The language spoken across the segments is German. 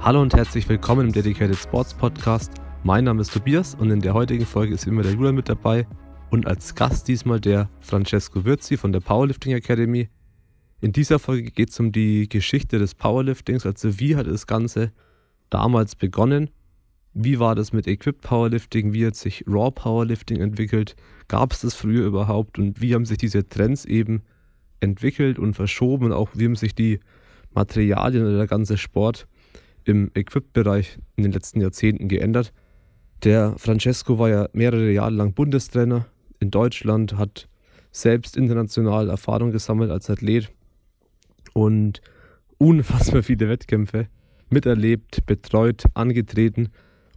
Hallo und herzlich willkommen im Dedicated Sports Podcast. Mein Name ist Tobias und in der heutigen Folge ist immer der Julian mit dabei und als Gast diesmal der Francesco Virzi von der Powerlifting Academy. In dieser Folge geht es um die Geschichte des Powerliftings, also wie hat das Ganze damals begonnen, wie war das mit Equipped Powerlifting, wie hat sich Raw Powerlifting entwickelt, gab es das früher überhaupt und wie haben sich diese Trends eben entwickelt und verschoben und auch wie haben sich die Materialien oder der ganze Sport im Equip-Bereich in den letzten Jahrzehnten geändert. Der Francesco war ja mehrere Jahre lang Bundestrainer in Deutschland, hat selbst international Erfahrung gesammelt als Athlet und unfassbar viele Wettkämpfe miterlebt, betreut, angetreten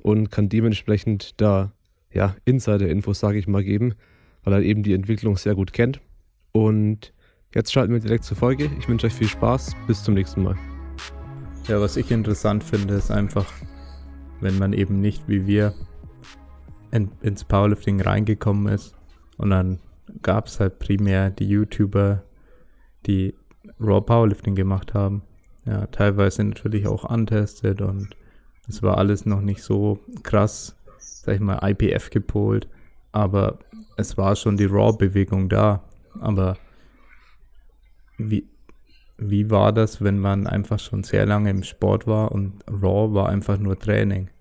und kann dementsprechend da ja, Insider-Infos, sage ich mal, geben, weil er eben die Entwicklung sehr gut kennt. Und jetzt schalten wir direkt zur Folge. Ich wünsche euch viel Spaß. Bis zum nächsten Mal. Ja, was ich interessant finde, ist einfach, wenn man eben nicht wie wir in, ins Powerlifting reingekommen ist und dann gab es halt primär die YouTuber, die Raw Powerlifting gemacht haben. Ja, teilweise natürlich auch untested und es war alles noch nicht so krass, sag ich mal, IPF gepolt, aber es war schon die Raw-Bewegung da. Aber wie, wie war das, wenn man einfach schon sehr lange im Sport war und Raw war einfach nur Training?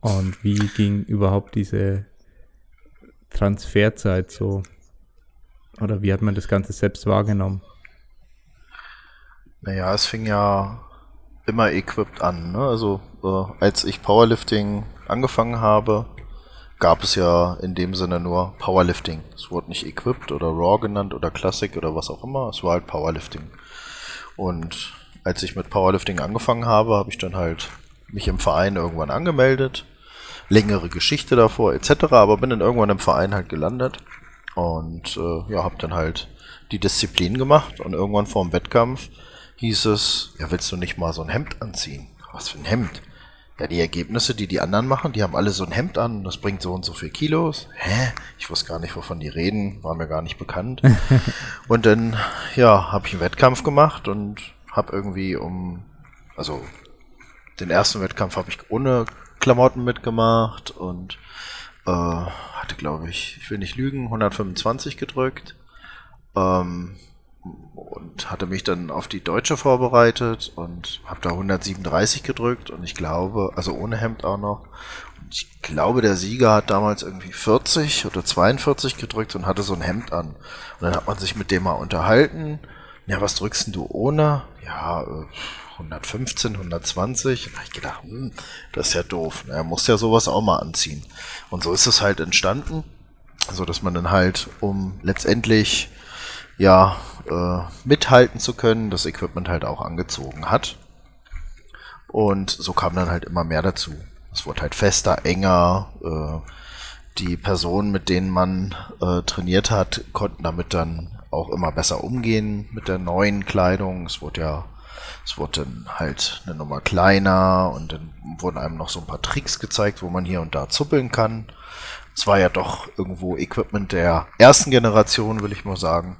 Und wie ging überhaupt diese Transferzeit so? Oder wie hat man das Ganze selbst wahrgenommen? Naja, es fing ja immer equipped an. Ne? Also äh, als ich Powerlifting angefangen habe, gab es ja in dem Sinne nur Powerlifting. Es wurde nicht equipped oder Raw genannt oder Classic oder was auch immer. Es war halt Powerlifting. Und als ich mit Powerlifting angefangen habe, habe ich dann halt mich im Verein irgendwann angemeldet. Längere Geschichte davor etc. Aber bin dann irgendwann im Verein halt gelandet. Und äh, ja, habe dann halt die Disziplin gemacht. Und irgendwann vor dem Wettkampf hieß es, ja, willst du nicht mal so ein Hemd anziehen? Was für ein Hemd? Ja, die Ergebnisse, die die anderen machen, die haben alle so ein Hemd an, das bringt so und so viel Kilos. Hä? Ich wusste gar nicht, wovon die reden, war mir gar nicht bekannt. und dann, ja, habe ich einen Wettkampf gemacht und habe irgendwie um, also den ersten Wettkampf habe ich ohne Klamotten mitgemacht und äh, hatte, glaube ich, ich will nicht lügen, 125 gedrückt. Ähm, und hatte mich dann auf die Deutsche vorbereitet und habe da 137 gedrückt und ich glaube, also ohne Hemd auch noch. Und ich glaube, der Sieger hat damals irgendwie 40 oder 42 gedrückt und hatte so ein Hemd an. Und dann hat man sich mit dem mal unterhalten. Ja, was drückst du ohne? Ja, 115, 120. Und da habe ich gedacht, hm, das ist ja doof. Er muss ja sowas auch mal anziehen. Und so ist es halt entstanden, so dass man dann halt um letztendlich ja, äh, mithalten zu können, das Equipment halt auch angezogen hat. Und so kam dann halt immer mehr dazu. Es wurde halt fester, enger. Äh, die Personen, mit denen man äh, trainiert hat, konnten damit dann auch immer besser umgehen mit der neuen Kleidung. Es wurde ja, es wurde dann halt eine Nummer kleiner und dann wurden einem noch so ein paar Tricks gezeigt, wo man hier und da zuppeln kann. Es war ja doch irgendwo Equipment der ersten Generation, will ich mal sagen.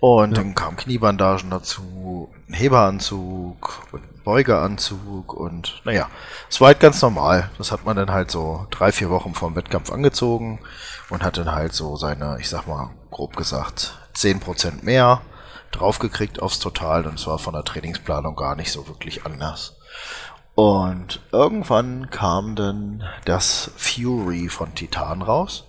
Und ja. dann kamen Kniebandagen dazu, ein Heberanzug und ein Beugeanzug und naja, es war halt ganz normal. Das hat man dann halt so drei, vier Wochen vor dem Wettkampf angezogen und hat dann halt so seine, ich sag mal, grob gesagt, zehn Prozent mehr draufgekriegt aufs Total und es war von der Trainingsplanung gar nicht so wirklich anders. Und irgendwann kam dann das Fury von Titan raus.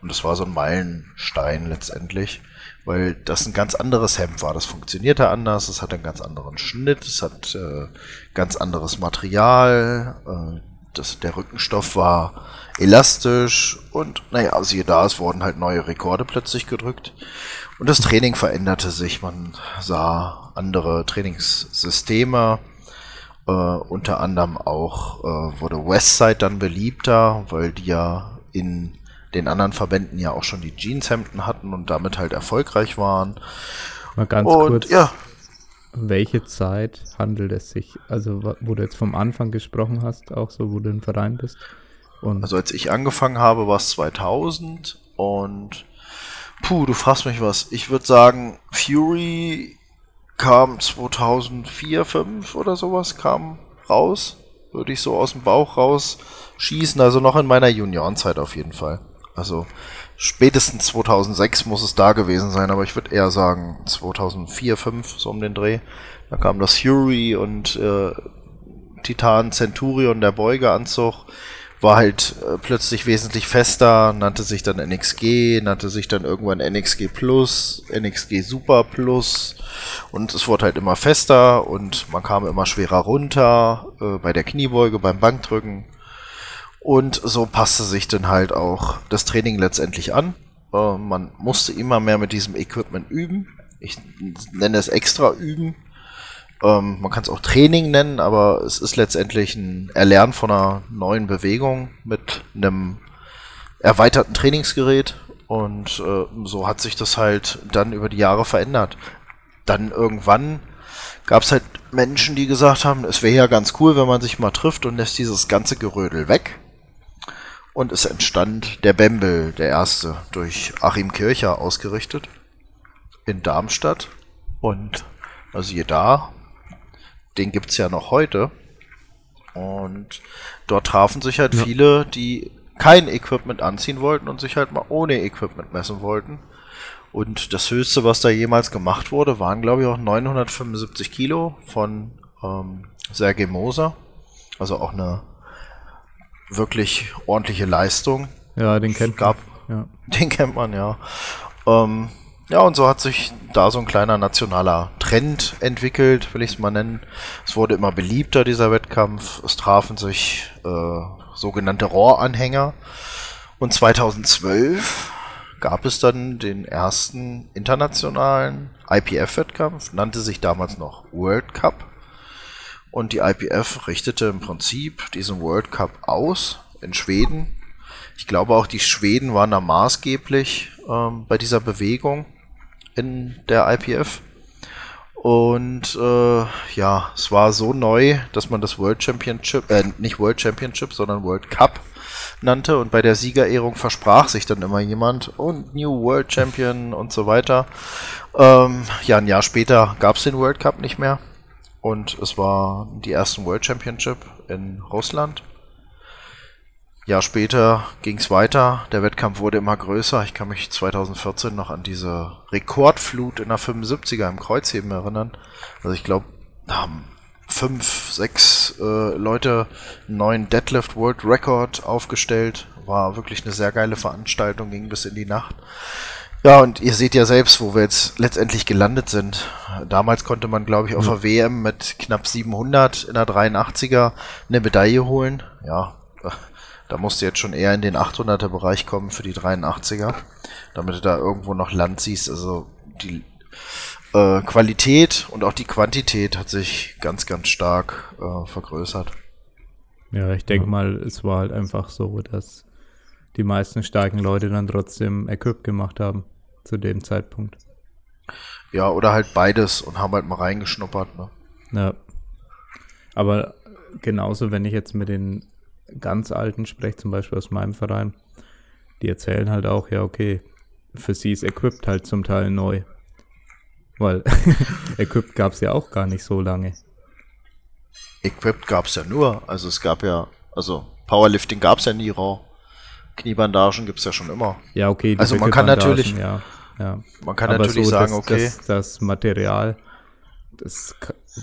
Und das war so ein Meilenstein letztendlich weil das ein ganz anderes Hemd war. Das funktionierte anders, es hat einen ganz anderen Schnitt, es hat äh, ganz anderes Material, äh, das, der Rückenstoff war elastisch und naja, siehe da, es wurden halt neue Rekorde plötzlich gedrückt. Und das Training veränderte sich, man sah andere Trainingssysteme, äh, unter anderem auch äh, wurde Westside dann beliebter, weil die ja in den anderen Verbänden ja auch schon die Jeanshemden hatten und damit halt erfolgreich waren. Mal ganz und, kurz. Ja. Welche Zeit handelt es sich? Also, wo du jetzt vom Anfang gesprochen hast, auch so, wo du im Verein bist? Und also, als ich angefangen habe, war es 2000 Und puh, du fragst mich was. Ich würde sagen, Fury kam 2004, 5 oder sowas, kam raus. Würde ich so aus dem Bauch raus schießen. Also noch in meiner Juniorenzeit auf jeden Fall. Also spätestens 2006 muss es da gewesen sein, aber ich würde eher sagen 2004, 5 so um den Dreh. Da kam das Fury und äh, Titan Centurion, der Beugeanzug, war halt äh, plötzlich wesentlich fester, nannte sich dann NXG, nannte sich dann irgendwann NXG Plus, NXG Super Plus. Und es wurde halt immer fester und man kam immer schwerer runter äh, bei der Kniebeuge, beim Bankdrücken und so passte sich dann halt auch das Training letztendlich an. Äh, man musste immer mehr mit diesem Equipment üben. Ich nenne es extra üben. Ähm, man kann es auch Training nennen, aber es ist letztendlich ein Erlernen von einer neuen Bewegung mit einem erweiterten Trainingsgerät. Und äh, so hat sich das halt dann über die Jahre verändert. Dann irgendwann gab es halt Menschen, die gesagt haben, es wäre ja ganz cool, wenn man sich mal trifft und lässt dieses ganze Gerödel weg. Und es entstand der Bembel, der erste, durch Achim Kircher ausgerichtet in Darmstadt. Und also hier da, den gibt es ja noch heute. Und dort trafen sich halt ja. viele, die kein Equipment anziehen wollten und sich halt mal ohne Equipment messen wollten. Und das höchste, was da jemals gemacht wurde, waren, glaube ich, auch 975 Kilo von ähm, Sergei Moser. Also auch eine wirklich ordentliche Leistung. Ja, den kennt gab, man. Ja. Den kennt man, ja. Ähm, ja, und so hat sich da so ein kleiner nationaler Trend entwickelt, will ich es mal nennen. Es wurde immer beliebter, dieser Wettkampf. Es trafen sich äh, sogenannte Rohranhänger. Und 2012 gab es dann den ersten internationalen IPF-Wettkampf, nannte sich damals noch World Cup. Und die IPF richtete im Prinzip diesen World Cup aus in Schweden. Ich glaube auch die Schweden waren da maßgeblich ähm, bei dieser Bewegung in der IPF. Und äh, ja, es war so neu, dass man das World Championship, äh, nicht World Championship, sondern World Cup nannte. Und bei der Siegerehrung versprach sich dann immer jemand und New World Champion und so weiter. Ähm, ja, ein Jahr später gab es den World Cup nicht mehr. Und es war die ersten World Championship in Russland. Jahr später ging es weiter. Der Wettkampf wurde immer größer. Ich kann mich 2014 noch an diese Rekordflut in der 75er im Kreuzheben erinnern. Also ich glaube, da haben fünf, sechs äh, Leute einen neuen Deadlift World Record aufgestellt. War wirklich eine sehr geile Veranstaltung, ging bis in die Nacht. Ja, und ihr seht ja selbst, wo wir jetzt letztendlich gelandet sind. Damals konnte man, glaube ich, auf der WM mit knapp 700 in der 83er eine Medaille holen. Ja, da musst du jetzt schon eher in den 800er Bereich kommen für die 83er, damit du da irgendwo noch Land siehst. Also die äh, Qualität und auch die Quantität hat sich ganz, ganz stark äh, vergrößert. Ja, ich denke mal, es war halt einfach so, dass die meisten starken Leute dann trotzdem Equip gemacht haben zu dem Zeitpunkt. Ja, oder halt beides und haben halt mal reingeschnuppert, ne? Ja. Aber genauso, wenn ich jetzt mit den ganz Alten spreche, zum Beispiel aus meinem Verein, die erzählen halt auch, ja, okay, für sie ist Equipped halt zum Teil neu. Weil Equipped gab es ja auch gar nicht so lange. Equipped gab es ja nur, also es gab ja, also Powerlifting gab es ja nie raw. Kniebandagen gibt es ja schon immer. Ja, okay. Also man kann natürlich, ja, ja. man kann Aber natürlich so, sagen, das, okay. Das, das Material, das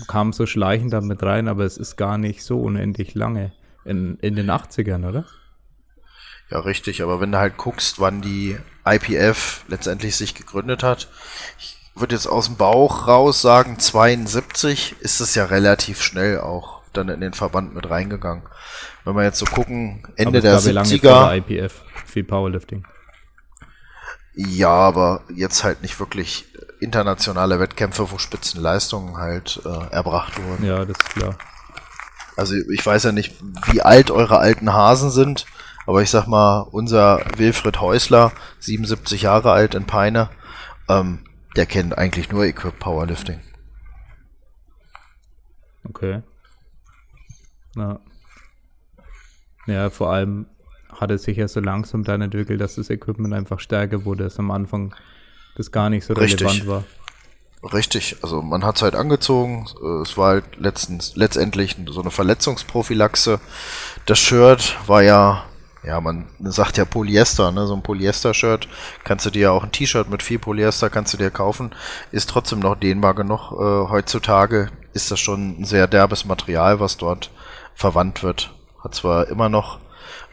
kam so schleichend damit rein, aber es ist gar nicht so unendlich lange. In, in den 80ern, oder? Ja, richtig. Aber wenn du halt guckst, wann die IPF letztendlich sich gegründet hat, ich würde jetzt aus dem Bauch raus sagen, 72 ist es ja relativ schnell auch dann in den Verband mit reingegangen. Wenn wir jetzt so gucken, Ende der 70er. IPF für Powerlifting. Ja, aber jetzt halt nicht wirklich internationale Wettkämpfe, wo Spitzenleistungen halt äh, erbracht wurden. Ja, das ist klar. Also ich weiß ja nicht, wie alt eure alten Hasen sind, aber ich sag mal, unser Wilfried Häusler, 77 Jahre alt in Peine, ähm, der kennt eigentlich nur Equip Powerlifting. Okay. Ja. Ja, vor allem hat es sich ja so langsam dann entwickelt, dass das Equipment einfach stärker wurde, dass am Anfang das gar nicht so Richtig. relevant war. Richtig, also man hat es halt angezogen. äh, Es war halt letztens, letztendlich so eine Verletzungsprophylaxe. Das Shirt war ja, ja, man sagt ja Polyester, ne? So ein Polyester-Shirt. Kannst du dir ja auch ein T-Shirt mit viel Polyester kannst du dir kaufen. Ist trotzdem noch dehnbar genug. Äh, heutzutage ist das schon ein sehr derbes Material, was dort verwandt wird. Hat zwar immer noch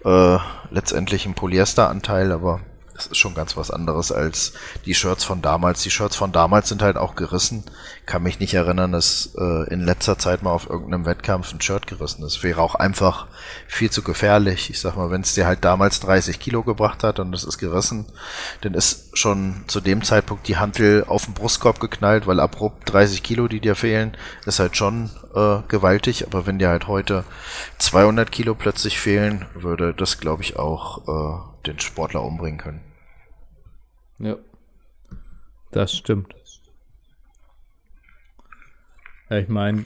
äh, letztendlich einen Polyesteranteil, aber das ist schon ganz was anderes als die Shirts von damals. Die Shirts von damals sind halt auch gerissen. Kann mich nicht erinnern, dass äh, in letzter Zeit mal auf irgendeinem Wettkampf ein Shirt gerissen ist. Wäre auch einfach viel zu gefährlich. Ich sag mal, wenn es dir halt damals 30 Kilo gebracht hat und es ist gerissen, dann ist schon zu dem Zeitpunkt die Hantel auf den Brustkorb geknallt, weil abrupt 30 Kilo, die dir fehlen, ist halt schon äh, gewaltig. Aber wenn dir halt heute 200 Kilo plötzlich fehlen, würde das, glaube ich, auch äh, den Sportler umbringen können. Ja. Das stimmt. Ja, ich meine,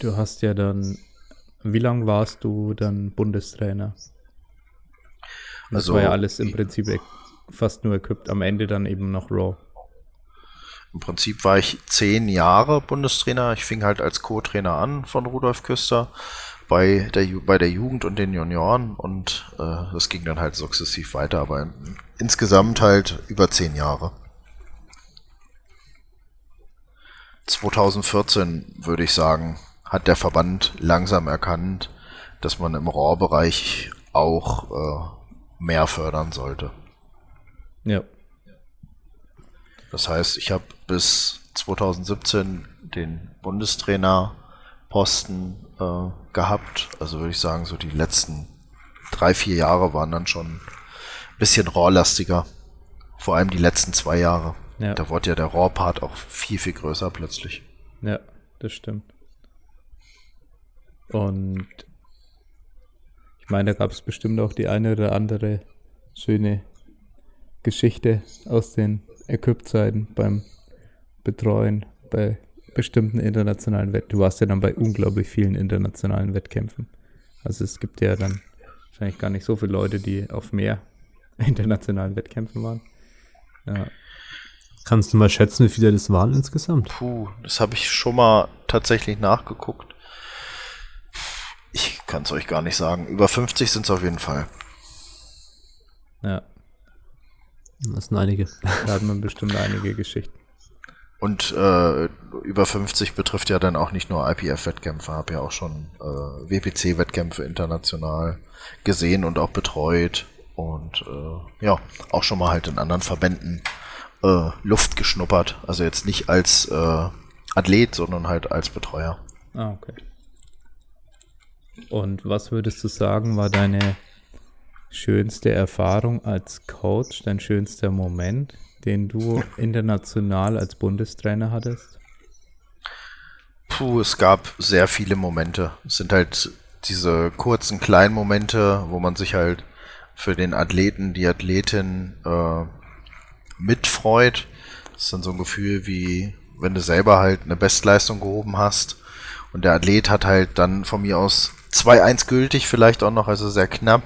du hast ja dann, wie lange warst du dann Bundestrainer? Und das Also, war ja alles im Prinzip e- fast nur equipped, am Ende dann eben noch Raw. Im Prinzip war ich zehn Jahre Bundestrainer. Ich fing halt als Co-Trainer an von Rudolf Küster bei der, bei der Jugend und den Junioren und äh, das ging dann halt sukzessiv weiter, aber in, insgesamt halt über zehn Jahre. 2014 würde ich sagen, hat der Verband langsam erkannt, dass man im RAW-Bereich auch äh, mehr fördern sollte. Ja. Das heißt, ich habe bis 2017 den Bundestrainerposten äh, gehabt. Also würde ich sagen, so die letzten drei, vier Jahre waren dann schon ein bisschen raw-lastiger. Vor allem die letzten zwei Jahre. Ja. Da wurde ja der Raw-Part auch viel, viel größer plötzlich. Ja, das stimmt. Und ich meine, da gab es bestimmt auch die eine oder andere schöne Geschichte aus den Equip-Zeiten beim Betreuen bei bestimmten internationalen Wettkämpfen. Du warst ja dann bei unglaublich vielen internationalen Wettkämpfen. Also es gibt ja dann wahrscheinlich gar nicht so viele Leute, die auf mehr internationalen Wettkämpfen waren. Ja, Kannst du mal schätzen, wie viele das waren insgesamt? Puh, das habe ich schon mal tatsächlich nachgeguckt. Ich kann es euch gar nicht sagen. Über 50 sind es auf jeden Fall. ja, Das sind einige. da hat man bestimmt einige Geschichten. Und äh, über 50 betrifft ja dann auch nicht nur IPF-Wettkämpfe, habe ja auch schon äh, WPC-Wettkämpfe international gesehen und auch betreut und äh, ja, auch schon mal halt in anderen Verbänden äh, Luft geschnuppert. Also jetzt nicht als äh, Athlet, sondern halt als Betreuer. Ah, okay. Und was würdest du sagen, war deine schönste Erfahrung als Coach, dein schönster Moment, den du international als Bundestrainer hattest? Puh, es gab sehr viele Momente. Es sind halt diese kurzen, kleinen Momente, wo man sich halt für den Athleten, die Athletin äh, mitfreut. Das ist dann so ein Gefühl wie, wenn du selber halt eine Bestleistung gehoben hast und der Athlet hat halt dann von mir aus 2-1 gültig, vielleicht auch noch, also sehr knapp,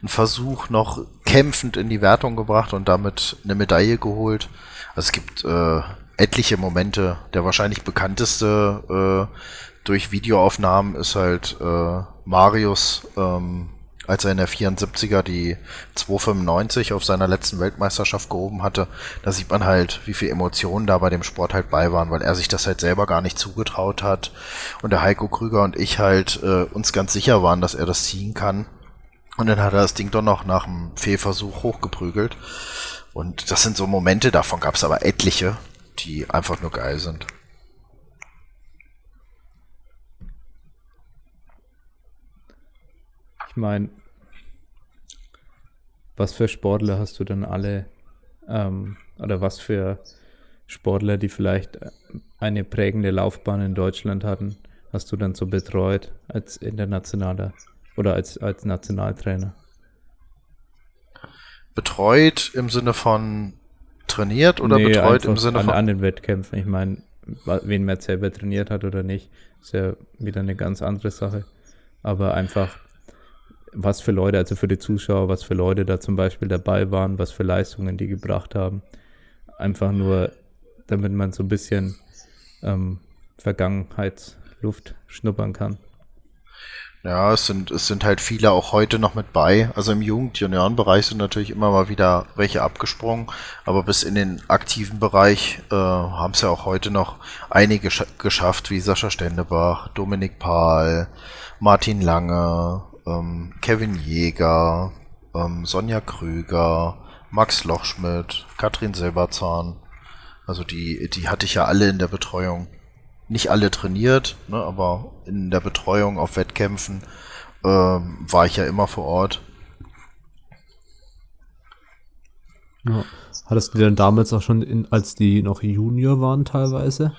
einen Versuch noch kämpfend in die Wertung gebracht und damit eine Medaille geholt. Also es gibt äh, etliche Momente. Der wahrscheinlich bekannteste äh, durch Videoaufnahmen ist halt äh, Marius, ähm, als er in der 74er die 295 auf seiner letzten Weltmeisterschaft gehoben hatte. Da sieht man halt, wie viel Emotionen da bei dem Sport halt bei waren, weil er sich das halt selber gar nicht zugetraut hat. Und der Heiko Krüger und ich halt äh, uns ganz sicher waren, dass er das ziehen kann. Und dann hat er das Ding doch noch nach dem Fehlversuch hochgeprügelt. Und das sind so Momente, davon gab es aber etliche, die einfach nur geil sind. Ich meine, was für Sportler hast du dann alle, ähm, oder was für Sportler, die vielleicht eine prägende Laufbahn in Deutschland hatten, hast du dann so betreut als internationaler oder als, als Nationaltrainer? Betreut im Sinne von trainiert oder Nee, betreut im Sinne an, von. an den Wettkämpfen. Ich meine, wen man selber trainiert hat oder nicht, ist ja wieder eine ganz andere Sache. Aber einfach, was für Leute, also für die Zuschauer, was für Leute da zum Beispiel dabei waren, was für Leistungen die gebracht haben. Einfach nur, damit man so ein bisschen ähm, Vergangenheitsluft schnuppern kann. Ja, es sind, es sind halt viele auch heute noch mit bei. Also im Jugend-Junioren-Bereich sind natürlich immer mal wieder welche abgesprungen, aber bis in den aktiven Bereich äh, haben es ja auch heute noch einige geschafft, wie Sascha Stendebach, Dominik Pahl, Martin Lange, ähm, Kevin Jäger, ähm, Sonja Krüger, Max Lochschmidt, Katrin Silberzahn. Also die, die hatte ich ja alle in der Betreuung nicht alle trainiert, ne, aber in der Betreuung auf Wettkämpfen äh, war ich ja immer vor Ort. Ja. Hattest du denn damals auch schon, in, als die noch Junior waren teilweise?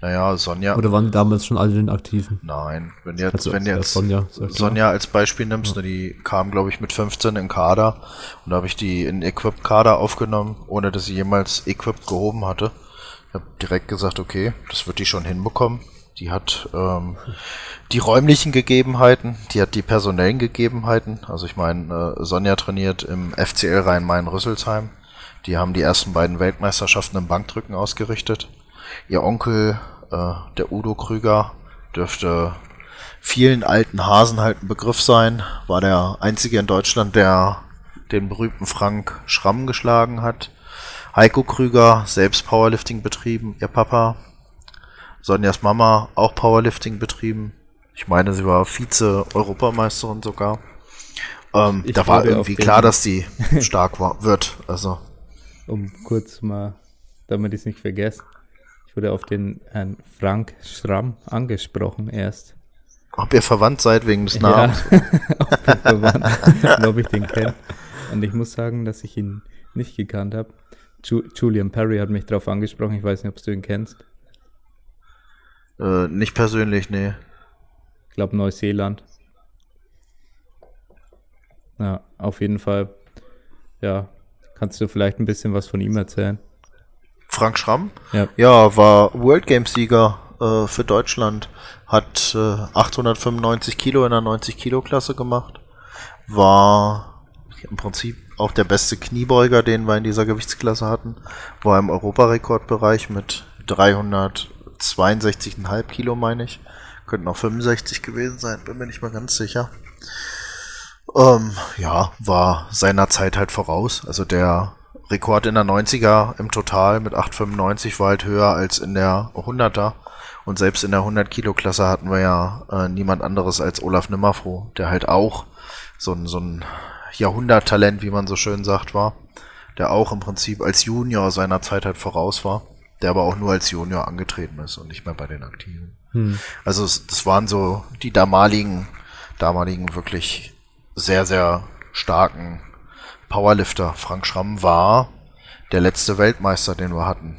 Naja, Sonja. Oder waren die damals schon alle den Aktiven? Nein, wenn jetzt, also, wenn jetzt Sonja, Sonja als Beispiel nimmst, ja. ne, die kam, glaube ich, mit 15 in Kader und da habe ich die in Equip-Kader aufgenommen, ohne dass sie jemals Equip gehoben hatte. Habe direkt gesagt, okay, das wird die schon hinbekommen. Die hat ähm, die räumlichen Gegebenheiten, die hat die personellen Gegebenheiten. Also ich meine, äh, Sonja trainiert im FCL Rhein-Main-Rüsselsheim. Die haben die ersten beiden Weltmeisterschaften im Bankdrücken ausgerichtet. Ihr Onkel, äh, der Udo Krüger, dürfte vielen alten Hasen halt ein Begriff sein. War der einzige in Deutschland, der den berühmten Frank Schramm geschlagen hat. Heiko Krüger, selbst Powerlifting betrieben, ihr Papa. Sonjas Mama, auch Powerlifting betrieben. Ich meine, sie war Vize-Europameisterin sogar. Ähm, da war irgendwie klar, dass sie stark war, wird. Also. Um kurz mal, damit ich es nicht vergesse. Ich wurde auf den Herrn Frank Schramm angesprochen erst. Ob ihr verwandt seid wegen des Namens? Ja, ob ihr verwandt ob ich den kenne. Und ich muss sagen, dass ich ihn nicht gekannt habe. Ju Julian Perry hat mich darauf angesprochen. Ich weiß nicht, ob du ihn kennst. Äh, nicht persönlich, nee. Ich glaube Neuseeland. Ja, auf jeden Fall. Ja, kannst du vielleicht ein bisschen was von ihm erzählen? Frank Schramm? Ja, ja war World Games Sieger äh, für Deutschland. Hat äh, 895 Kilo in der 90 Kilo Klasse gemacht. War im Prinzip auch der beste Kniebeuger, den wir in dieser Gewichtsklasse hatten, war im Europarekordbereich mit 362,5 Kilo, meine ich. Könnten auch 65 gewesen sein, bin mir nicht mal ganz sicher. Ähm, ja, war seiner Zeit halt voraus. Also der Rekord in der 90er im Total mit 8,95 war halt höher als in der 100er. Und selbst in der 100 Kilo Klasse hatten wir ja äh, niemand anderes als Olaf Nimmerfroh, der halt auch so ein, so ein Jahrhunderttalent, wie man so schön sagt, war, der auch im Prinzip als Junior seiner Zeit halt voraus war, der aber auch nur als Junior angetreten ist und nicht mehr bei den Aktiven. Hm. Also das waren so die damaligen, damaligen wirklich sehr, sehr starken Powerlifter. Frank Schramm war der letzte Weltmeister, den wir hatten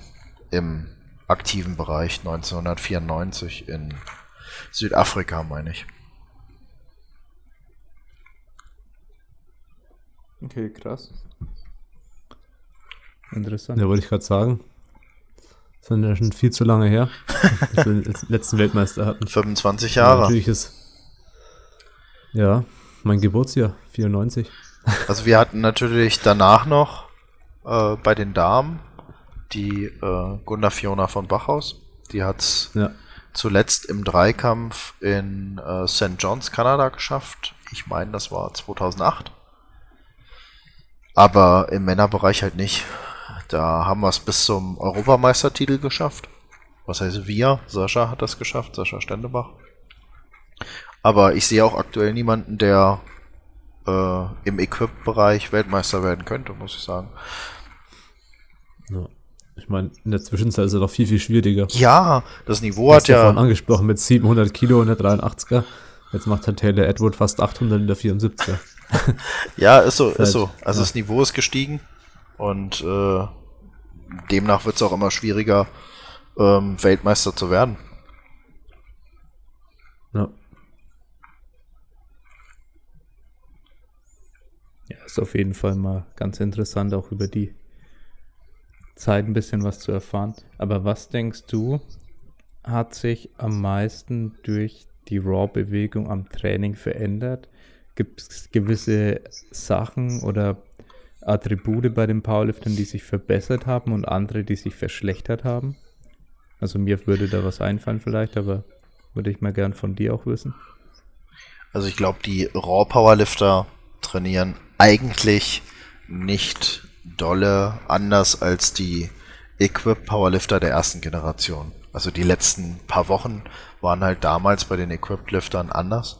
im aktiven Bereich 1994 in Südafrika, meine ich. Okay, krass. Interessant. Ja, wollte ich gerade sagen. Das sind ja schon viel zu lange her, dass wir den letzten Weltmeister hatten. 25 Jahre. Ja, natürlich ist. Ja, mein Geburtsjahr, 94. Also wir hatten natürlich danach noch äh, bei den Damen die äh, Gunda Fiona von Bachhaus. Die hat es ja. zuletzt im Dreikampf in äh, St. John's, Kanada geschafft. Ich meine, das war 2008. Aber im Männerbereich halt nicht. Da haben wir es bis zum Europameistertitel geschafft. Was heißt wir? Sascha hat das geschafft, Sascha Stendebach. Aber ich sehe auch aktuell niemanden, der äh, im Equip-Bereich Weltmeister werden könnte, muss ich sagen. Ja. Ich meine, in der Zwischenzeit ist er doch viel, viel schwieriger. Ja, das Niveau hat ja. angesprochen mit 700 Kilo in der 83er. Jetzt macht halt Taylor Edward fast 800 in der 74er. ja, ist so, ist so. Also ja. das Niveau ist gestiegen und äh, demnach wird es auch immer schwieriger, ähm, Weltmeister zu werden. Ja. Ja, ist auf jeden Fall mal ganz interessant, auch über die Zeit ein bisschen was zu erfahren. Aber was denkst du, hat sich am meisten durch die Raw-Bewegung am Training verändert? Gibt es gewisse Sachen oder Attribute bei den Powerliftern, die sich verbessert haben und andere, die sich verschlechtert haben? Also mir würde da was einfallen vielleicht, aber würde ich mal gern von dir auch wissen. Also ich glaube, die Raw Powerlifter trainieren eigentlich nicht dolle anders als die Equip Powerlifter der ersten Generation. Also die letzten paar Wochen waren halt damals bei den Equipped Liftern anders.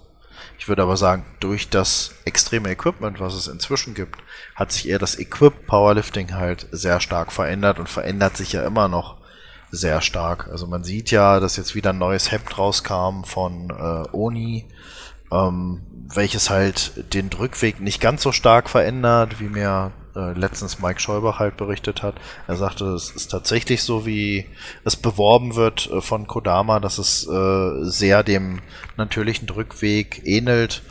Ich würde aber sagen, durch das extreme Equipment, was es inzwischen gibt, hat sich eher das Equip Powerlifting halt sehr stark verändert und verändert sich ja immer noch sehr stark. Also man sieht ja, dass jetzt wieder ein neues Hemd rauskam von äh, Oni, ähm, welches halt den Drückweg nicht ganz so stark verändert, wie mir äh, letztens Mike Scheubach halt berichtet hat. Er sagte, es ist tatsächlich so, wie es beworben wird äh, von Kodama, dass es äh, sehr dem natürlichen Drückweg ähnelt.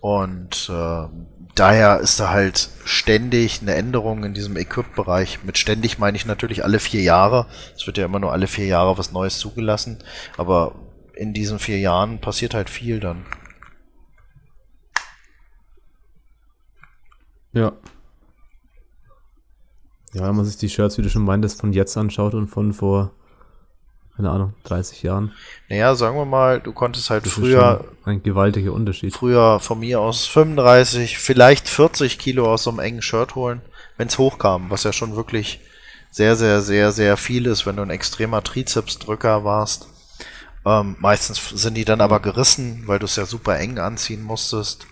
Und äh, daher ist da halt ständig eine Änderung in diesem Equip-Bereich. Mit ständig meine ich natürlich alle vier Jahre. Es wird ja immer nur alle vier Jahre was Neues zugelassen. Aber in diesen vier Jahren passiert halt viel dann. Ja, ja, wenn man sich die Shirts, wie du schon meintest, von jetzt anschaut und von vor, keine Ahnung, 30 Jahren. Naja, sagen wir mal, du konntest halt früher. ein gewaltiger Unterschied. Früher von mir aus 35, vielleicht 40 Kilo aus so einem engen Shirt holen, wenn es hochkam, was ja schon wirklich sehr, sehr, sehr, sehr viel ist, wenn du ein extremer Trizepsdrücker warst. Ähm, meistens sind die dann aber gerissen, weil du es ja super eng anziehen musstest.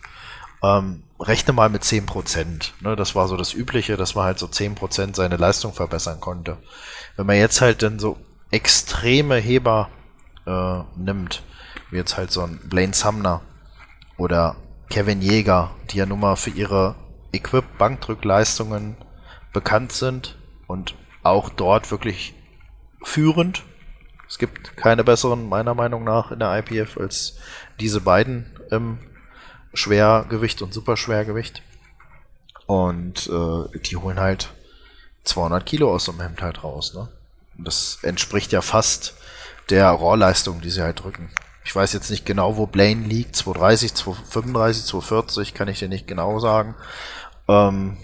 Ähm, rechne mal mit 10%. Ne, das war so das Übliche, dass man halt so 10% seine Leistung verbessern konnte. Wenn man jetzt halt dann so extreme Heber äh, nimmt, wie jetzt halt so ein Blaine Sumner oder Kevin Jäger, die ja nun mal für ihre Equip-Bankdrückleistungen bekannt sind und auch dort wirklich führend. Es gibt keine besseren, meiner Meinung nach, in der IPF als diese beiden im Schwergewicht und Superschwergewicht. Und äh, die holen halt 200 Kilo aus so einem Hemd halt raus. Ne? Das entspricht ja fast der Rohrleistung, die sie halt drücken. Ich weiß jetzt nicht genau, wo Blaine liegt. 230, 235, 240, kann ich dir nicht genau sagen. Ähm,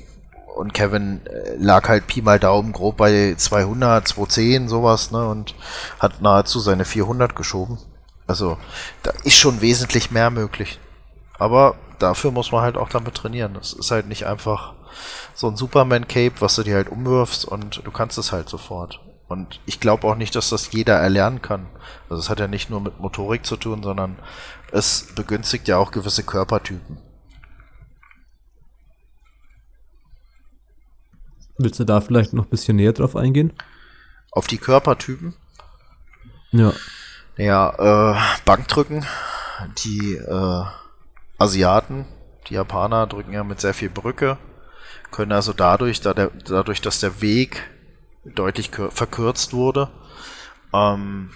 und Kevin äh, lag halt Pi mal Daumen grob bei 200, 210, sowas, ne? Und hat nahezu seine 400 geschoben. Also, da ist schon wesentlich mehr möglich. Aber dafür muss man halt auch damit trainieren. Das ist halt nicht einfach so ein Superman-Cape, was du dir halt umwirfst und du kannst es halt sofort. Und ich glaube auch nicht, dass das jeder erlernen kann. Also es hat ja nicht nur mit Motorik zu tun, sondern es begünstigt ja auch gewisse Körpertypen. Willst du da vielleicht noch ein bisschen näher drauf eingehen? Auf die Körpertypen? Ja. Ja, äh, Bankdrücken, die äh, Asiaten, die Japaner drücken ja mit sehr viel Brücke, können also dadurch, da der, dadurch, dass der Weg deutlich verkürzt wurde, ähm,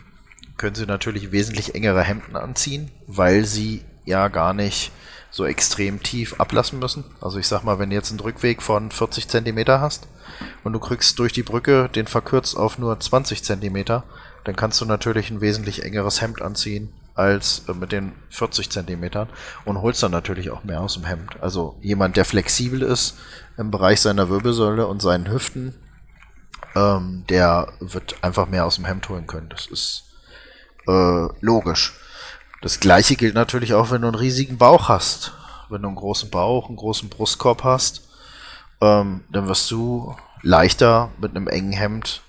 können sie natürlich wesentlich engere Hemden anziehen, weil sie ja gar nicht so extrem tief ablassen müssen. Also ich sag mal, wenn du jetzt einen Drückweg von 40 Zentimeter hast und du kriegst durch die Brücke den verkürzt auf nur 20 Zentimeter, dann kannst du natürlich ein wesentlich engeres Hemd anziehen als äh, mit den 40 Zentimetern und holst dann natürlich auch mehr aus dem Hemd. Also jemand, der flexibel ist im Bereich seiner Wirbelsäule und seinen Hüften, ähm, der wird einfach mehr aus dem Hemd holen können. Das ist äh, logisch. Das gleiche gilt natürlich auch, wenn du einen riesigen Bauch hast. Wenn du einen großen Bauch, einen großen Brustkorb hast, ähm, dann wirst du leichter mit einem engen Hemd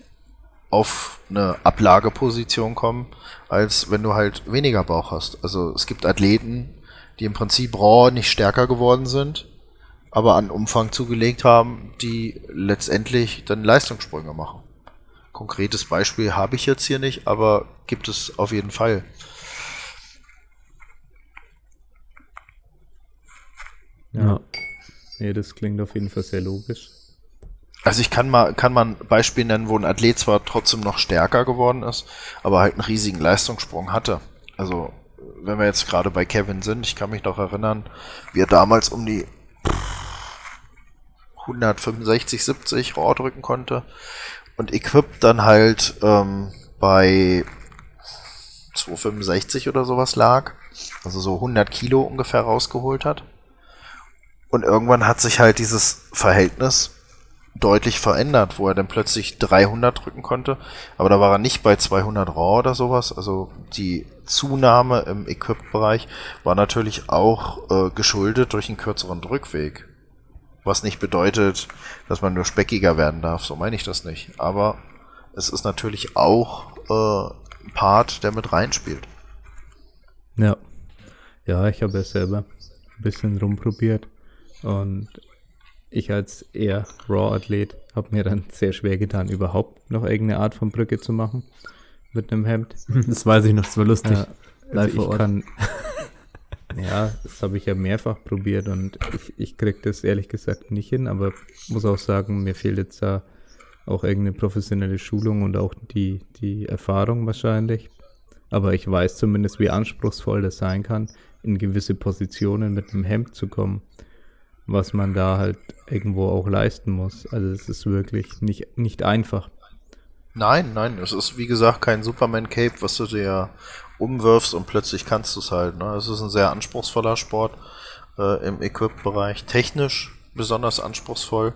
auf eine Ablageposition kommen, als wenn du halt weniger Bauch hast. Also es gibt Athleten, die im Prinzip raw nicht stärker geworden sind, aber an Umfang zugelegt haben, die letztendlich dann Leistungssprünge machen. Konkretes Beispiel habe ich jetzt hier nicht, aber gibt es auf jeden Fall. Ja. Nee, das klingt auf jeden Fall sehr logisch. Also ich kann mal, kann mal ein Beispiel nennen, wo ein Athlet zwar trotzdem noch stärker geworden ist, aber halt einen riesigen Leistungssprung hatte. Also, wenn wir jetzt gerade bei Kevin sind, ich kann mich noch erinnern, wie er damals um die 165, 70 Raw drücken konnte und Equip dann halt ähm, bei 265 oder sowas lag, also so 100 Kilo ungefähr rausgeholt hat. Und irgendwann hat sich halt dieses Verhältnis deutlich verändert, wo er dann plötzlich 300 drücken konnte. Aber da war er nicht bei 200 RAW oder sowas. Also die Zunahme im Equip-Bereich war natürlich auch äh, geschuldet durch einen kürzeren Drückweg. Was nicht bedeutet, dass man nur speckiger werden darf. So meine ich das nicht. Aber es ist natürlich auch äh, ein Part, der mit reinspielt. Ja. Ja, ich habe ja selber ein bisschen rumprobiert und ich als eher Raw-Athlet habe mir dann sehr schwer getan, überhaupt noch irgendeine Art von Brücke zu machen mit einem Hemd. Das weiß ich noch, das war lustig. Ja, also ich kann, ja, das habe ich ja mehrfach probiert und ich, ich kriege das ehrlich gesagt nicht hin, aber muss auch sagen, mir fehlt jetzt da auch irgendeine professionelle Schulung und auch die, die Erfahrung wahrscheinlich. Aber ich weiß zumindest, wie anspruchsvoll das sein kann, in gewisse Positionen mit einem Hemd zu kommen was man da halt irgendwo auch leisten muss. Also es ist wirklich nicht, nicht einfach. Nein, nein, es ist wie gesagt kein Superman-Cape, was du dir umwirfst und plötzlich kannst du es halt. Ne? Es ist ein sehr anspruchsvoller Sport äh, im Equip-Bereich. Technisch besonders anspruchsvoll.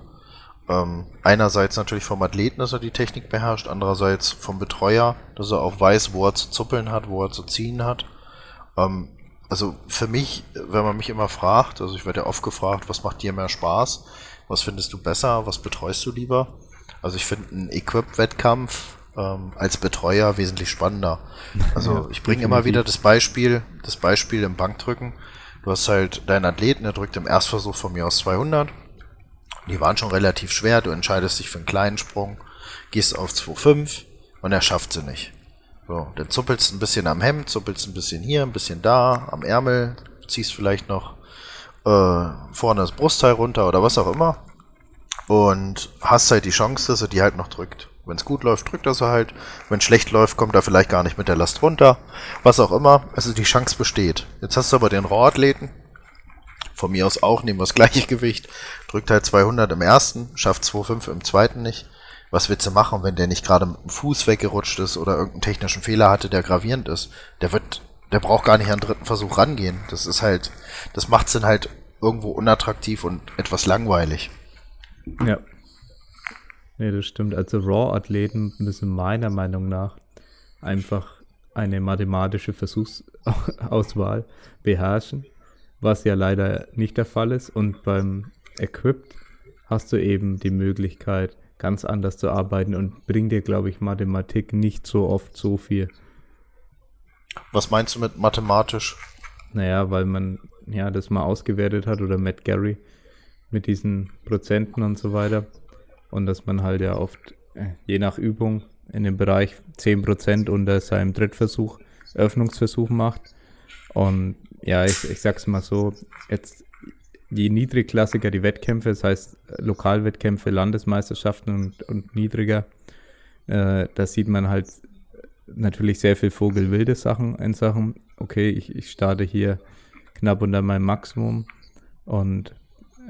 Ähm, einerseits natürlich vom Athleten, dass er die Technik beherrscht, andererseits vom Betreuer, dass er auch weiß, wo er zu zuppeln hat, wo er zu ziehen hat. Ähm, also für mich, wenn man mich immer fragt, also ich werde ja oft gefragt, was macht dir mehr Spaß? Was findest du besser? Was betreust du lieber? Also ich finde einen Equip-Wettkampf ähm, als Betreuer wesentlich spannender. Also ich bringe immer wieder das Beispiel, das Beispiel im Bankdrücken. Du hast halt deinen Athleten, der drückt im Erstversuch von mir aus 200. Die waren schon relativ schwer. Du entscheidest dich für einen kleinen Sprung, gehst auf 2,5 und er schafft sie nicht. So, dann zuppelst ein bisschen am Hemd, zuppelst ein bisschen hier, ein bisschen da, am Ärmel, ziehst vielleicht noch äh, vorne das Brustteil runter oder was auch immer. Und hast halt die Chance, dass er die halt noch drückt. Wenn es gut läuft, drückt er sie halt. Wenn schlecht läuft, kommt er vielleicht gar nicht mit der Last runter. Was auch immer. Also die Chance besteht. Jetzt hast du aber den Rohathleten. Von mir aus auch, nehmen wir das gleiche Gewicht. Drückt halt 200 im ersten, schafft 2,5 im zweiten nicht was willst du machen, wenn der nicht gerade mit dem Fuß weggerutscht ist oder irgendeinen technischen Fehler hatte, der gravierend ist? Der wird, der braucht gar nicht an dritten Versuch rangehen. Das ist halt, das macht's dann halt irgendwo unattraktiv und etwas langweilig. Ja. Nee, das stimmt. Also Raw-Athleten müssen meiner Meinung nach einfach eine mathematische Versuchsauswahl beherrschen, was ja leider nicht der Fall ist. Und beim Equipped hast du eben die Möglichkeit, ganz anders zu arbeiten und bringt dir, glaube ich, Mathematik nicht so oft so viel. Was meinst du mit mathematisch? Naja, weil man ja das mal ausgewertet hat oder Matt Gary mit diesen Prozenten und so weiter. Und dass man halt ja oft, äh, je nach Übung, in dem Bereich 10% unter seinem Drittversuch, Öffnungsversuch macht. Und ja, ich, ich sag's mal so, jetzt die Niedrigklassiker, die Wettkämpfe, das heißt Lokalwettkämpfe, Landesmeisterschaften und, und niedriger, äh, da sieht man halt natürlich sehr viel vogelwilde Sachen in Sachen, okay, ich, ich starte hier knapp unter meinem Maximum und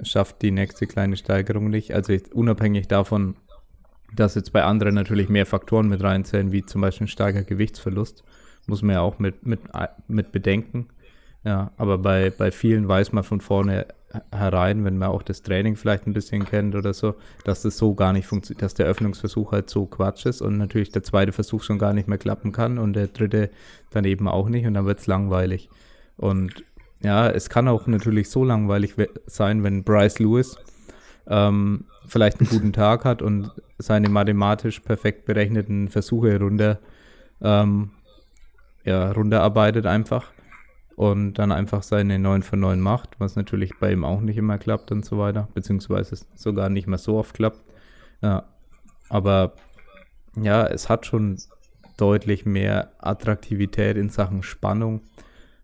schafft die nächste kleine Steigerung nicht. Also unabhängig davon, dass jetzt bei anderen natürlich mehr Faktoren mit reinzählen, wie zum Beispiel ein starker Gewichtsverlust, muss man ja auch mit, mit, mit bedenken. Ja, aber bei, bei vielen weiß man von vorne herein, wenn man auch das Training vielleicht ein bisschen kennt oder so, dass das so gar nicht funktioniert, dass der Öffnungsversuch halt so Quatsch ist und natürlich der zweite Versuch schon gar nicht mehr klappen kann und der dritte dann eben auch nicht und dann wird es langweilig. Und ja, es kann auch natürlich so langweilig sein, wenn Bryce Lewis ähm, vielleicht einen guten Tag hat und seine mathematisch perfekt berechneten Versuche runter, ähm, ja, runterarbeitet einfach und dann einfach seine 9 von 9 macht, was natürlich bei ihm auch nicht immer klappt und so weiter, beziehungsweise sogar nicht mehr so oft klappt. Ja, aber ja, es hat schon deutlich mehr Attraktivität in Sachen Spannung,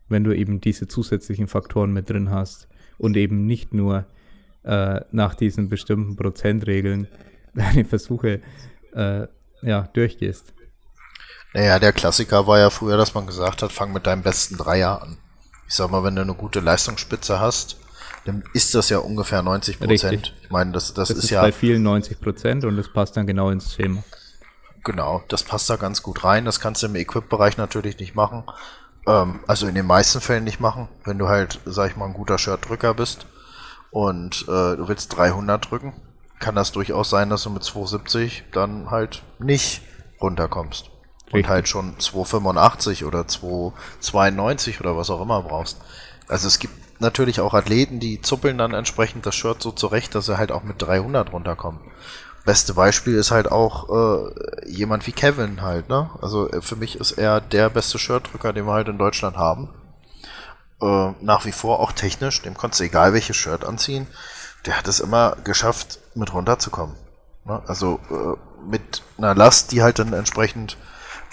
wenn du eben diese zusätzlichen Faktoren mit drin hast und eben nicht nur äh, nach diesen bestimmten Prozentregeln deine Versuche äh, ja, durchgehst. Naja, der Klassiker war ja früher, dass man gesagt hat, fang mit deinem besten Dreier an ich sag mal, wenn du eine gute Leistungsspitze hast, dann ist das ja ungefähr 90 Prozent. Ich meine, das, das, das ist, ist ja. bei vielen 90 Prozent und das passt dann genau ins Schema. Genau, das passt da ganz gut rein. Das kannst du im Equip-Bereich natürlich nicht machen. Ähm, also in den meisten Fällen nicht machen, wenn du halt, sag ich mal, ein guter Shirt-Drücker bist. und äh, du willst 300 drücken, kann das durchaus sein, dass du mit 270 dann halt nicht runterkommst. Und halt schon 285 oder 292 oder was auch immer brauchst. Also es gibt natürlich auch Athleten, die zuppeln dann entsprechend das Shirt so zurecht, dass sie halt auch mit 300 runterkommen. Beste Beispiel ist halt auch äh, jemand wie Kevin halt, ne? Also äh, für mich ist er der beste Shirtdrücker, den wir halt in Deutschland haben. Äh, nach wie vor auch technisch, dem konntest du egal welches Shirt anziehen. Der hat es immer geschafft, mit runterzukommen. Ne? Also äh, mit einer Last, die halt dann entsprechend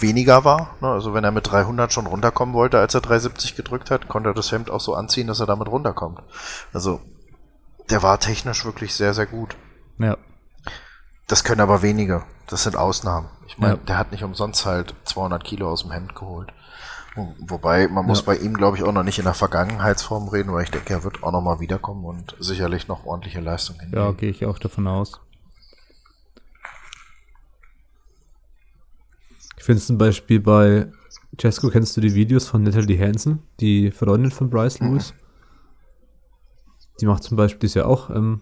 weniger war. Ne? Also wenn er mit 300 schon runterkommen wollte, als er 370 gedrückt hat, konnte er das Hemd auch so anziehen, dass er damit runterkommt. Also der war technisch wirklich sehr, sehr gut. Ja. Das können aber wenige. Das sind Ausnahmen. Ich meine, Ja. der hat nicht umsonst halt 200 Kilo aus dem Hemd geholt. Wobei, man muss Ja. bei ihm, glaube ich, auch noch nicht in der Vergangenheitsform reden, weil ich denke, er wird auch noch mal wiederkommen und sicherlich noch ordentliche Leistung Ja, hinlegen. gehe ich auch davon aus. Ich finde zum Beispiel bei Cesco, kennst du die Videos von Natalie Hansen, die Freundin von Bryce. Lewis? Die macht zum Beispiel, die ist ja auch ähm,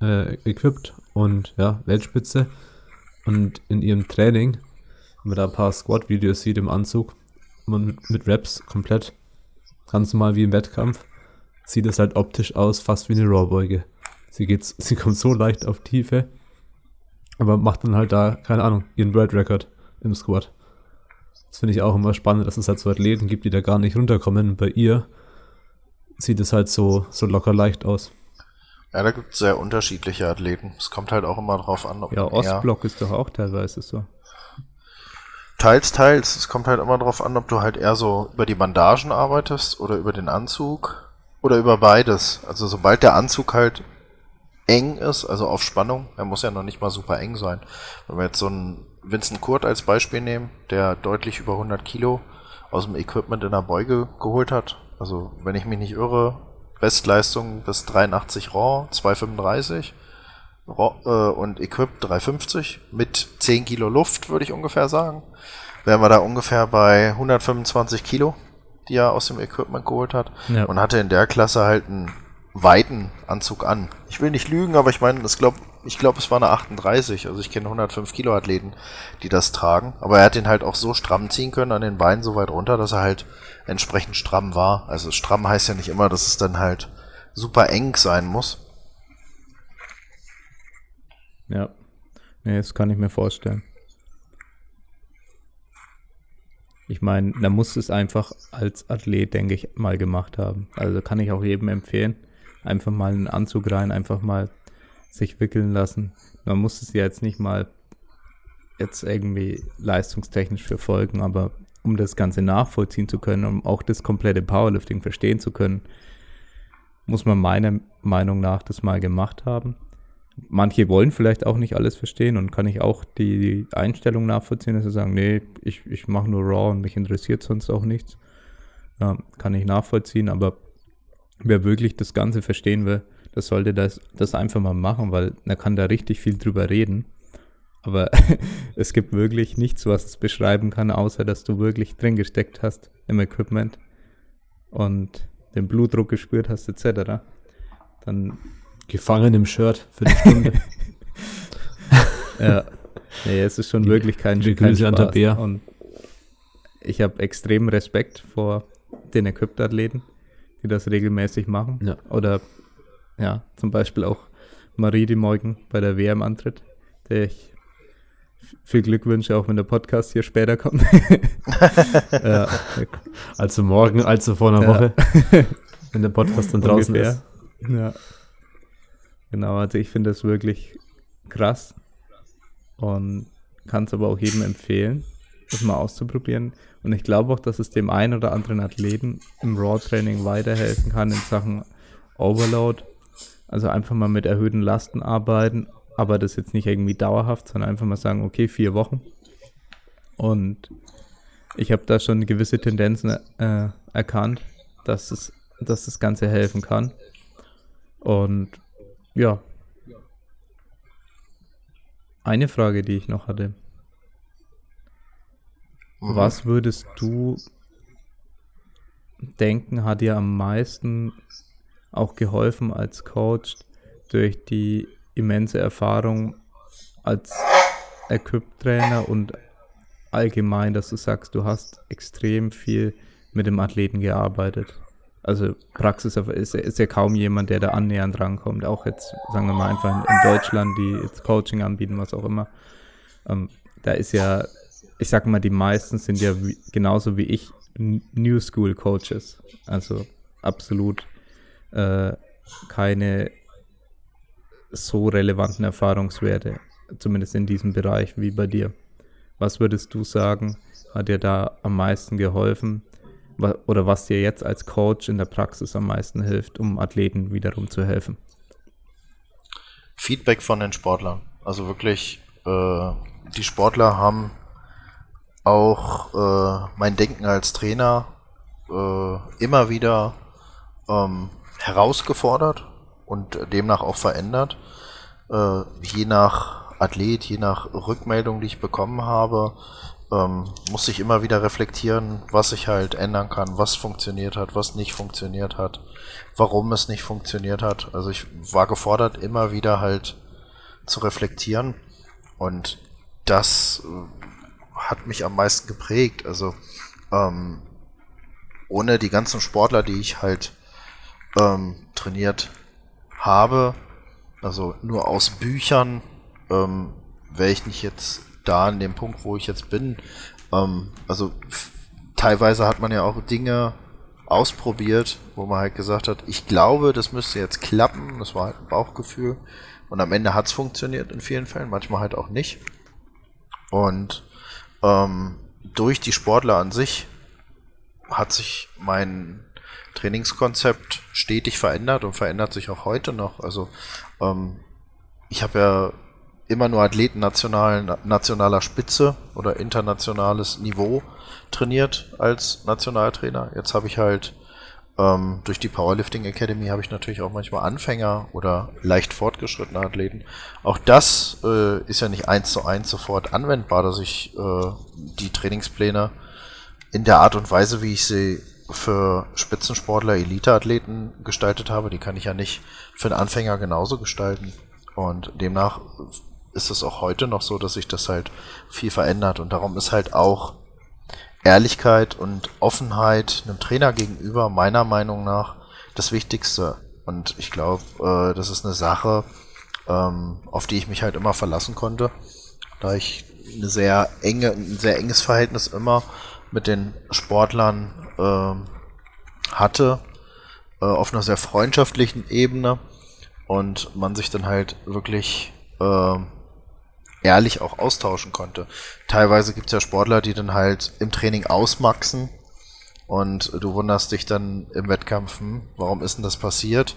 äh, equipped und ja, Weltspitze. Und in ihrem Training, wenn man da ein paar Squat-Videos sieht im Anzug, man mit, Raps komplett, ganz normal wie im Wettkampf, sieht es halt optisch aus, fast wie eine Rawbeuge. Sie, geht, sie kommt so leicht auf Tiefe, aber macht dann halt da, keine Ahnung, ihren World Record im Squat. Das finde ich auch immer spannend, dass es halt so Athleten gibt, die da gar nicht runterkommen. Bei ihr sieht es halt so, so locker leicht aus. Ja, da gibt es sehr unterschiedliche Athleten. Es kommt halt auch immer drauf an, ob Ja, Ostblock ist doch auch teilweise so. Teils, teils. Es kommt halt immer darauf an, ob du halt eher so über die Bandagen arbeitest oder über den Anzug oder über beides. Also sobald der Anzug halt eng ist, also auf Spannung, er muss ja noch nicht mal super eng sein. Wenn wir jetzt so einen Vincent Kurt als Beispiel nehmen, der deutlich über 100 Kilo aus dem Equipment in der Beuge geholt hat. Also wenn ich mich nicht irre, Bestleistung bis 83 Raw, 235 Raw, äh, und Equip 350 mit 10 Kilo Luft, würde ich ungefähr sagen. Wären wir da ungefähr bei 125 Kilo, die er aus dem Equipment geholt hat. Ja. Und hatte in der Klasse halt einen weiten Anzug an. Ich will nicht lügen, aber ich meine, das glaub, ich glaube, es war eine 38. Also ich kenne 105 Kilo Athleten, die das tragen. Aber er hat den halt auch so stramm ziehen können an den Beinen so weit runter, dass er halt entsprechend stramm war. Also stramm heißt ja nicht immer, dass es dann halt super eng sein muss. Ja. Nee, das kann ich mir vorstellen. Ich meine, da muss es einfach als Athlet, denke ich, mal gemacht haben. Also kann ich auch jedem empfehlen. Einfach mal einen Anzug rein, einfach mal sich wickeln lassen. Man muss es ja jetzt nicht mal jetzt irgendwie leistungstechnisch verfolgen, aber um das Ganze nachvollziehen zu können, um auch das komplette Powerlifting verstehen zu können, muss man meiner Meinung nach das mal gemacht haben. Manche wollen vielleicht auch nicht alles verstehen und kann ich auch die Einstellung nachvollziehen, dass sie sagen, nee, ich, ich mache nur Raw und mich interessiert sonst auch nichts. Ja, kann ich nachvollziehen, aber wer wirklich das Ganze verstehen will, das sollte das, das einfach mal machen, weil er kann da richtig viel drüber reden. Aber es gibt wirklich nichts, was es beschreiben kann, außer dass du wirklich drin gesteckt hast im Equipment und den Blutdruck gespürt hast, etc. Dann Gefangen im Shirt für die Stunde. Ja. Nee, es ist schon Die- wirklich kein, die kein Grüße an Spaß. Tabea. Und ich habe extrem Respekt vor den Equipped-Athleten, die das regelmäßig machen. Ja. Oder ja, zum Beispiel auch Marie, die morgen bei der WM antritt, der ich viel Glück wünsche, auch wenn der Podcast hier später kommt. ja, also morgen, also vor einer Ja. Woche, wenn der Podcast dann draußen ungefähr. ist. Ja. Genau, also ich finde das wirklich krass und kann es aber auch jedem empfehlen, das mal auszuprobieren. Und ich glaube auch, dass es dem einen oder anderen Athleten im Raw-Training weiterhelfen kann in Sachen Overload. Also einfach mal mit erhöhten Lasten arbeiten, aber das jetzt nicht irgendwie dauerhaft, sondern einfach mal sagen, okay, vier Wochen. Und ich habe da schon gewisse Tendenzen äh, erkannt, dass, es, dass das Ganze helfen kann. Und ja. Eine Frage, die ich noch hatte. Mhm. Was würdest du denken, hat dir am meisten auch geholfen als Coach durch die immense Erfahrung als Equip-Trainer und allgemein, dass du sagst, du hast extrem viel mit dem Athleten gearbeitet. Also Praxis ist, ist ja kaum jemand, der da annähernd rankommt. Auch jetzt, sagen wir mal, einfach in, Deutschland, die jetzt Coaching anbieten, was auch immer. Ähm, da ist ja, ich sag mal, die meisten sind ja wie, genauso wie ich New School Coaches. Also absolut äh, keine so relevanten Erfahrungswerte, zumindest in diesem Bereich wie bei dir. Was würdest du sagen, hat dir da am meisten geholfen? Oder was dir jetzt als Coach in der Praxis am meisten hilft, um Athleten wiederum zu helfen? Feedback von den Sportlern. Also wirklich, äh, die Sportler haben auch äh, mein Denken als Trainer äh, immer wieder ähm, herausgefordert und demnach auch verändert. Äh, je nach Athlet, je nach Rückmeldung, die ich bekommen habe, ähm, muss ich immer wieder reflektieren, was ich halt ändern kann, was funktioniert hat, was nicht funktioniert hat, warum es nicht funktioniert hat. Also ich war gefordert, immer wieder halt zu reflektieren und das äh, hat mich am meisten geprägt. Also ähm, ohne die ganzen Sportler, die ich halt ähm, trainiert habe, also nur aus Büchern, ähm, wäre ich nicht jetzt da an dem Punkt, wo ich jetzt bin. Ähm, also teilweise hat man ja auch Dinge ausprobiert, wo man halt gesagt hat, ich glaube, das müsste jetzt klappen. Das war halt ein Bauchgefühl. Und am Ende hat es funktioniert in vielen Fällen, manchmal halt auch nicht. Und ähm, durch die Sportler an sich hat sich mein Trainingskonzept stetig verändert und verändert sich auch heute noch. Also ähm, ich habe ja immer nur Athleten nationalen, nationaler Spitze oder internationales Niveau trainiert als Nationaltrainer. Jetzt habe ich halt ähm, durch die Powerlifting Academy habe ich natürlich auch manchmal Anfänger oder leicht fortgeschrittene Athleten. Auch das äh, ist ja nicht eins zu eins sofort anwendbar, dass ich äh, die Trainingspläne in der Art und Weise, wie ich sie für Spitzensportler, Eliteathleten gestaltet habe, die kann ich ja nicht für einen Anfänger genauso gestalten. Und demnach ist es auch heute noch so, dass sich das halt viel verändert. Und darum ist halt auch Ehrlichkeit und Offenheit einem Trainer gegenüber meiner Meinung nach das Wichtigste. Und ich glaube, äh, das ist eine Sache, ähm, auf die ich mich halt immer verlassen konnte, da ich eine sehr enge, ein sehr enges Verhältnis immer mit den Sportlern äh, hatte, äh, auf einer sehr freundschaftlichen Ebene und man sich dann halt wirklich äh, ehrlich auch austauschen konnte. Teilweise gibt es ja Sportler, die dann halt im Training ausmaxen und du wunderst dich dann im Wettkampf, hm, warum ist denn das passiert?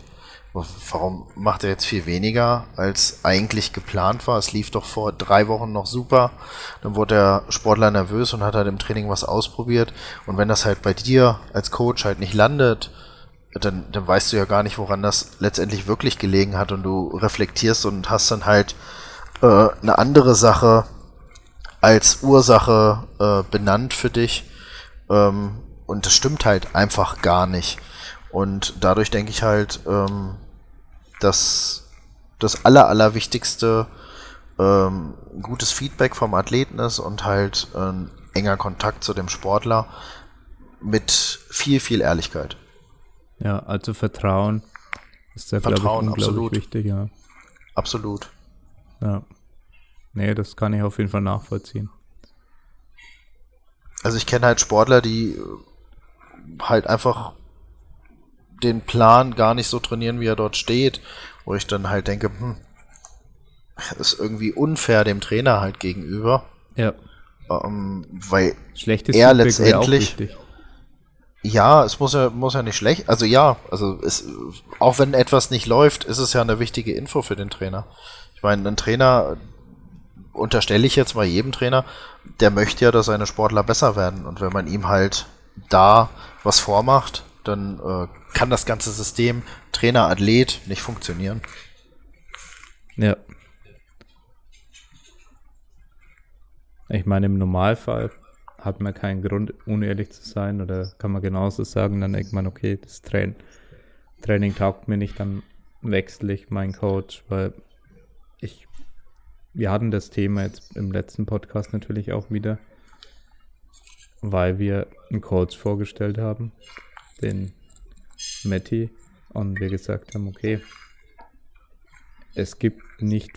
Warum macht er jetzt viel weniger, als eigentlich geplant war? Es lief doch vor drei Wochen noch super. Dann wurde der Sportler nervös und hat halt im Training was ausprobiert. Und wenn das halt bei dir als Coach halt nicht landet, dann, dann weißt du ja gar nicht, woran das letztendlich wirklich gelegen hat. Und du reflektierst und hast dann halt äh, eine andere Sache als Ursache äh, benannt für dich. Ähm, und das stimmt halt einfach gar nicht. Und dadurch denke ich halt, ähm, dass das Aller, Allerwichtigste ähm, gutes Feedback vom Athleten ist und halt ein enger Kontakt zu dem Sportler mit viel, viel Ehrlichkeit. Ja, also Vertrauen ist da, Vertrauen, ich, absolut. wichtig, ja. Absolut. Ja. Nee, das kann ich auf jeden Fall nachvollziehen. Also ich kenne halt Sportler, die halt einfach den Plan gar nicht so trainieren, wie er dort steht, wo ich dann halt denke, hm, ist irgendwie unfair dem Trainer halt gegenüber. Ja. Ähm, weil Schlechtes er letztendlich. Ja, es muss ja, muss ja nicht schlecht. Also ja, also es, auch wenn etwas nicht läuft, ist es ja eine wichtige Info für den Trainer. Ich meine, ein Trainer, unterstelle ich jetzt mal jedem Trainer, der möchte ja, dass seine Sportler besser werden. Und wenn man ihm halt da was vormacht, dann äh, kann das ganze System Trainer-Athlet nicht funktionieren. Ja. Ich meine, im Normalfall hat man keinen Grund, unehrlich zu sein oder kann man genauso sagen, dann denkt man, okay, das Train Training taugt mir nicht, dann wechsle ich meinen Coach, weil ich, wir hatten das Thema jetzt im letzten Podcast natürlich auch wieder, weil wir einen Coach vorgestellt haben, den Matti, und wir gesagt haben, okay, es gibt nicht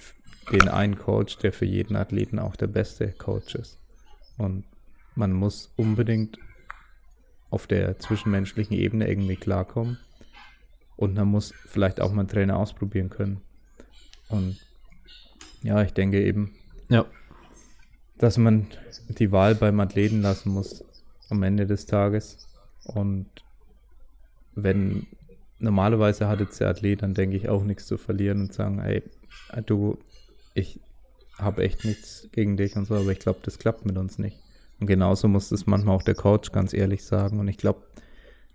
den einen Coach, der für jeden Athleten auch der beste Coach ist. Und man muss unbedingt auf der zwischenmenschlichen Ebene irgendwie klarkommen. Und man muss vielleicht auch mal einen Trainer ausprobieren können. Und ja, ich denke eben, Ja. dass man die Wahl beim Athleten lassen muss am Ende des Tages. Und wenn normalerweise hat jetzt der Athlet dann, denke ich, auch nichts zu verlieren und sagen, ey, du, ich habe echt nichts gegen dich und so, aber ich glaube, das klappt mit uns nicht. Und genauso muss das manchmal auch der Coach ganz ehrlich sagen. Und ich glaube,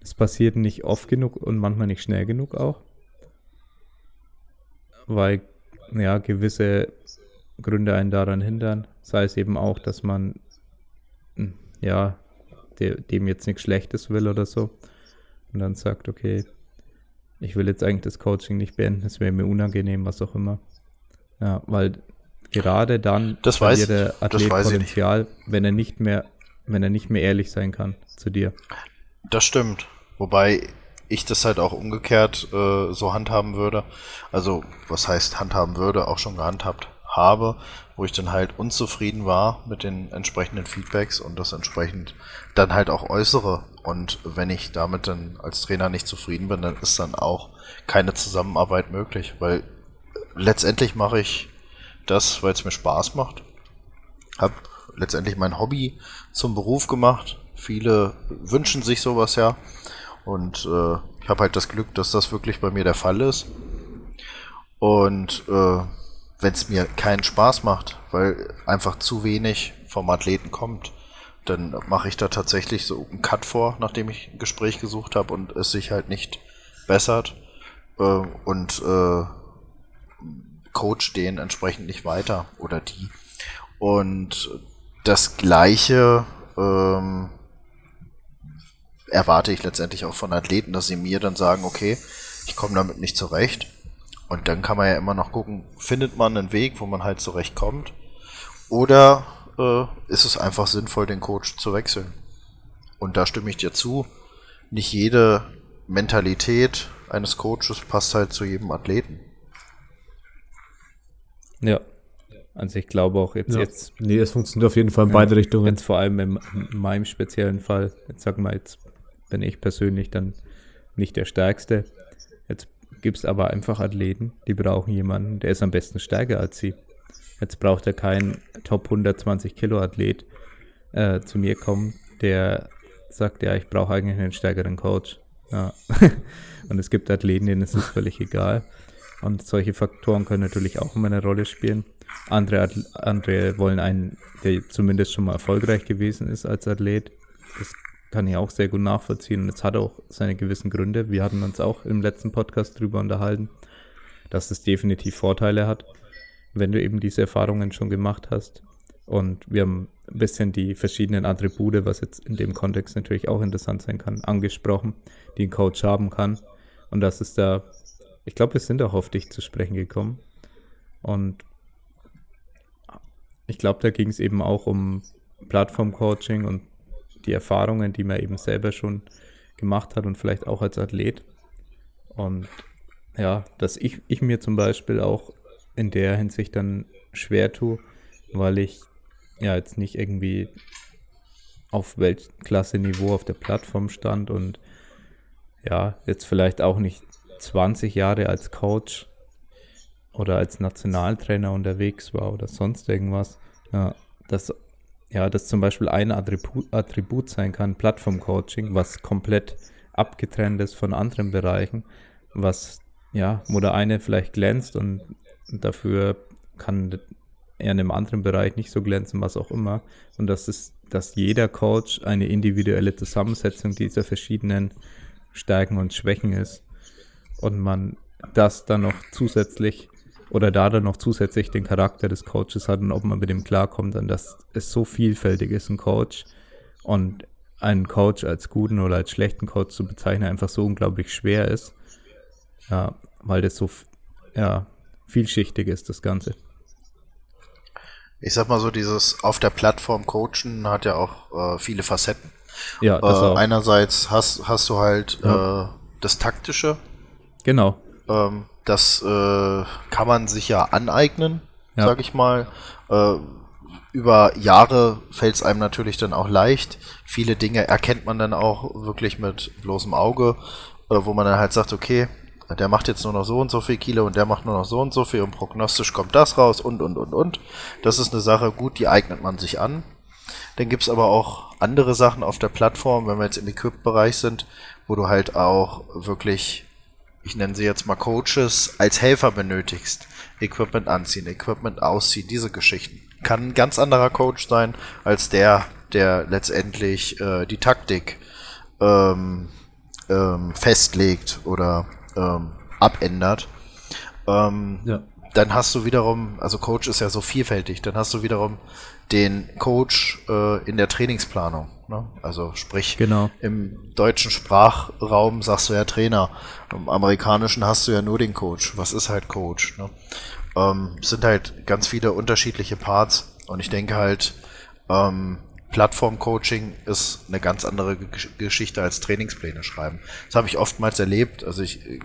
das passiert nicht oft genug und manchmal nicht schnell genug auch. Weil, ja, gewisse Gründe einen daran hindern. Sei es eben auch, dass man, hm, ja, de dem jetzt nichts Schlechtes will oder so. Und dann sagt, okay, ich will jetzt eigentlich das Coaching nicht beenden, es wäre mir unangenehm, was auch immer. Ja, weil gerade dann Das weiß der. Das Athlet ich Potenzial, wenn er nicht mehr, wenn er nicht mehr ehrlich sein kann zu dir. Das stimmt. Wobei ich das halt auch umgekehrt äh, so handhaben würde. Also, was heißt handhaben würde, auch schon gehandhabt habe, wo ich dann halt unzufrieden war mit den entsprechenden Feedbacks und das entsprechend dann halt auch äußere. Und wenn ich damit dann als Trainer nicht zufrieden bin, dann ist dann auch keine Zusammenarbeit möglich, weil letztendlich mache ich das, weil es mir Spaß macht. Hab letztendlich mein Hobby zum Beruf gemacht. Viele wünschen sich sowas ja. Und äh, ich habe halt das Glück, dass das wirklich bei mir der Fall ist. Und äh, wenn es mir keinen Spaß macht, weil einfach zu wenig vom Athleten kommt, dann mache ich da tatsächlich so einen Cut vor, nachdem ich ein Gespräch gesucht habe und es sich halt nicht bessert. Äh, und äh, coach den entsprechend nicht weiter oder die. Und das gleiche ähm, erwarte ich letztendlich auch von Athleten, dass sie mir dann sagen, okay, ich komme damit nicht zurecht. Und dann kann man ja immer noch gucken, findet man einen Weg, wo man halt zurechtkommt? Oder äh, ist es einfach sinnvoll, den Coach zu wechseln? Und da stimme ich dir zu. Nicht jede Mentalität eines Coaches passt halt zu jedem Athleten. Ja. Also ich glaube auch jetzt, ja. jetzt Nee, es funktioniert auf jeden Fall in beide Ja, Richtungen. Jetzt vor allem in, in meinem speziellen Fall, jetzt sag mal, jetzt bin ich persönlich dann nicht der Stärkste. Gibt es aber einfach Athleten, die brauchen jemanden, der ist am besten stärker als sie. Jetzt braucht er keinen Top 120 Kilo Athlet äh, zu mir kommen, der sagt, ja, ich brauche eigentlich einen stärkeren Coach. Ja. Und es gibt Athleten, denen ist es völlig egal. Und solche Faktoren können natürlich auch immer eine Rolle spielen. Andere, andere wollen einen, der zumindest schon mal erfolgreich gewesen ist als Athlet. Das kann ich auch sehr gut nachvollziehen. Und es hat auch seine gewissen Gründe. Wir hatten uns auch im letzten Podcast drüber unterhalten, dass es definitiv Vorteile hat, wenn du eben diese Erfahrungen schon gemacht hast. Und wir haben ein bisschen die verschiedenen Attribute, was jetzt in dem Kontext natürlich auch interessant sein kann, angesprochen, die ein Coach haben kann. Und das ist da, ich glaube, wir sind auch auf dich zu sprechen gekommen. Und ich glaube, da ging es eben auch um Plattform-Coaching und die Erfahrungen, die man eben selber schon gemacht hat und vielleicht auch als Athlet. Und ja, dass ich, ich mir zum Beispiel auch in der Hinsicht dann schwer tue, weil ich ja jetzt nicht irgendwie auf Weltklasse-Niveau auf der Plattform stand und ja, jetzt vielleicht auch nicht 20 Jahre als Coach oder als Nationaltrainer unterwegs war oder sonst irgendwas. Ja, dass, ja, das zum Beispiel ein Attribut, Attribut sein kann, Plattform-Coaching, was komplett abgetrennt ist von anderen Bereichen, was, ja, wo der eine vielleicht glänzt und dafür kann er in einem anderen Bereich nicht so glänzen, was auch immer. Und das ist, dass jeder Coach eine individuelle Zusammensetzung dieser verschiedenen Stärken und Schwächen ist. Und man das dann noch zusätzlich oder da dann noch zusätzlich den Charakter des Coaches hat und ob man mit dem klarkommt, dann dass es so vielfältig ist, ein Coach. Und einen Coach als guten oder als schlechten Coach zu bezeichnen einfach so unglaublich schwer ist. Ja, weil das so ja, vielschichtig ist, das Ganze. Ich sag mal so, dieses auf der Plattform coachen hat ja auch äh, viele Facetten. Ja, das äh, auch. Einerseits hast, hast du halt Ja. äh, das Taktische, Genau. ähm, das äh, kann man sich ja aneignen, Ja. sag ich mal. Äh, über Jahre fällt es einem natürlich dann auch leicht. Viele Dinge erkennt man dann auch wirklich mit bloßem Auge, äh, wo man dann halt sagt, okay, der macht jetzt nur noch so und so viel Kilo und der macht nur noch so und so viel und prognostisch kommt das raus und und und und. Das ist eine Sache, gut, die eignet man sich an. Dann gibt's aber auch andere Sachen auf der Plattform, wenn wir jetzt im Equip-Bereich sind, wo du halt auch wirklich, ich nenne sie jetzt mal Coaches, als Helfer benötigst. Equipment anziehen, Equipment ausziehen, diese Geschichten. Kann ein ganz anderer Coach sein, als der, der letztendlich äh, die Taktik ähm, ähm, festlegt oder ähm, abändert. Ähm, Ja. dann hast du wiederum, also Coach ist ja so vielfältig, dann hast du wiederum den Coach äh, in der Trainingsplanung. Ne? Also sprich, Genau. im deutschen Sprachraum sagst du ja Trainer, im amerikanischen hast du ja nur den Coach. Was ist halt Coach? Ne? Ähm, es sind halt ganz viele unterschiedliche Parts und ich denke halt, ähm, Plattform-Coaching ist eine ganz andere Gesch- Geschichte als Trainingspläne schreiben. Das habe ich oftmals erlebt. Also ich äh,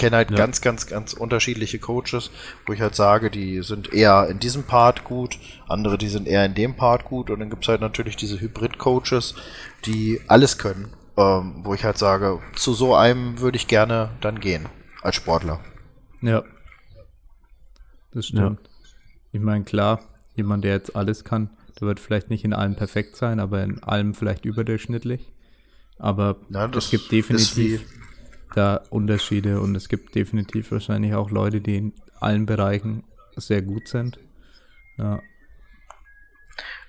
kenne halt Ja. ganz, ganz, ganz unterschiedliche Coaches, wo ich halt sage, die sind eher in diesem Part gut, andere, die sind eher in dem Part gut und dann gibt es halt natürlich diese Hybrid-Coaches, die alles können, ähm, wo ich halt sage, zu so einem würde ich gerne dann gehen, als Sportler. Ja. Das stimmt. Ich meine, klar, jemand, der jetzt alles kann, der wird vielleicht nicht in allem perfekt sein, aber in allem vielleicht überdurchschnittlich. Aber Ja, das es gibt ist definitiv da Unterschiede und es gibt definitiv wahrscheinlich auch Leute, die in allen Bereichen sehr gut sind. Ja,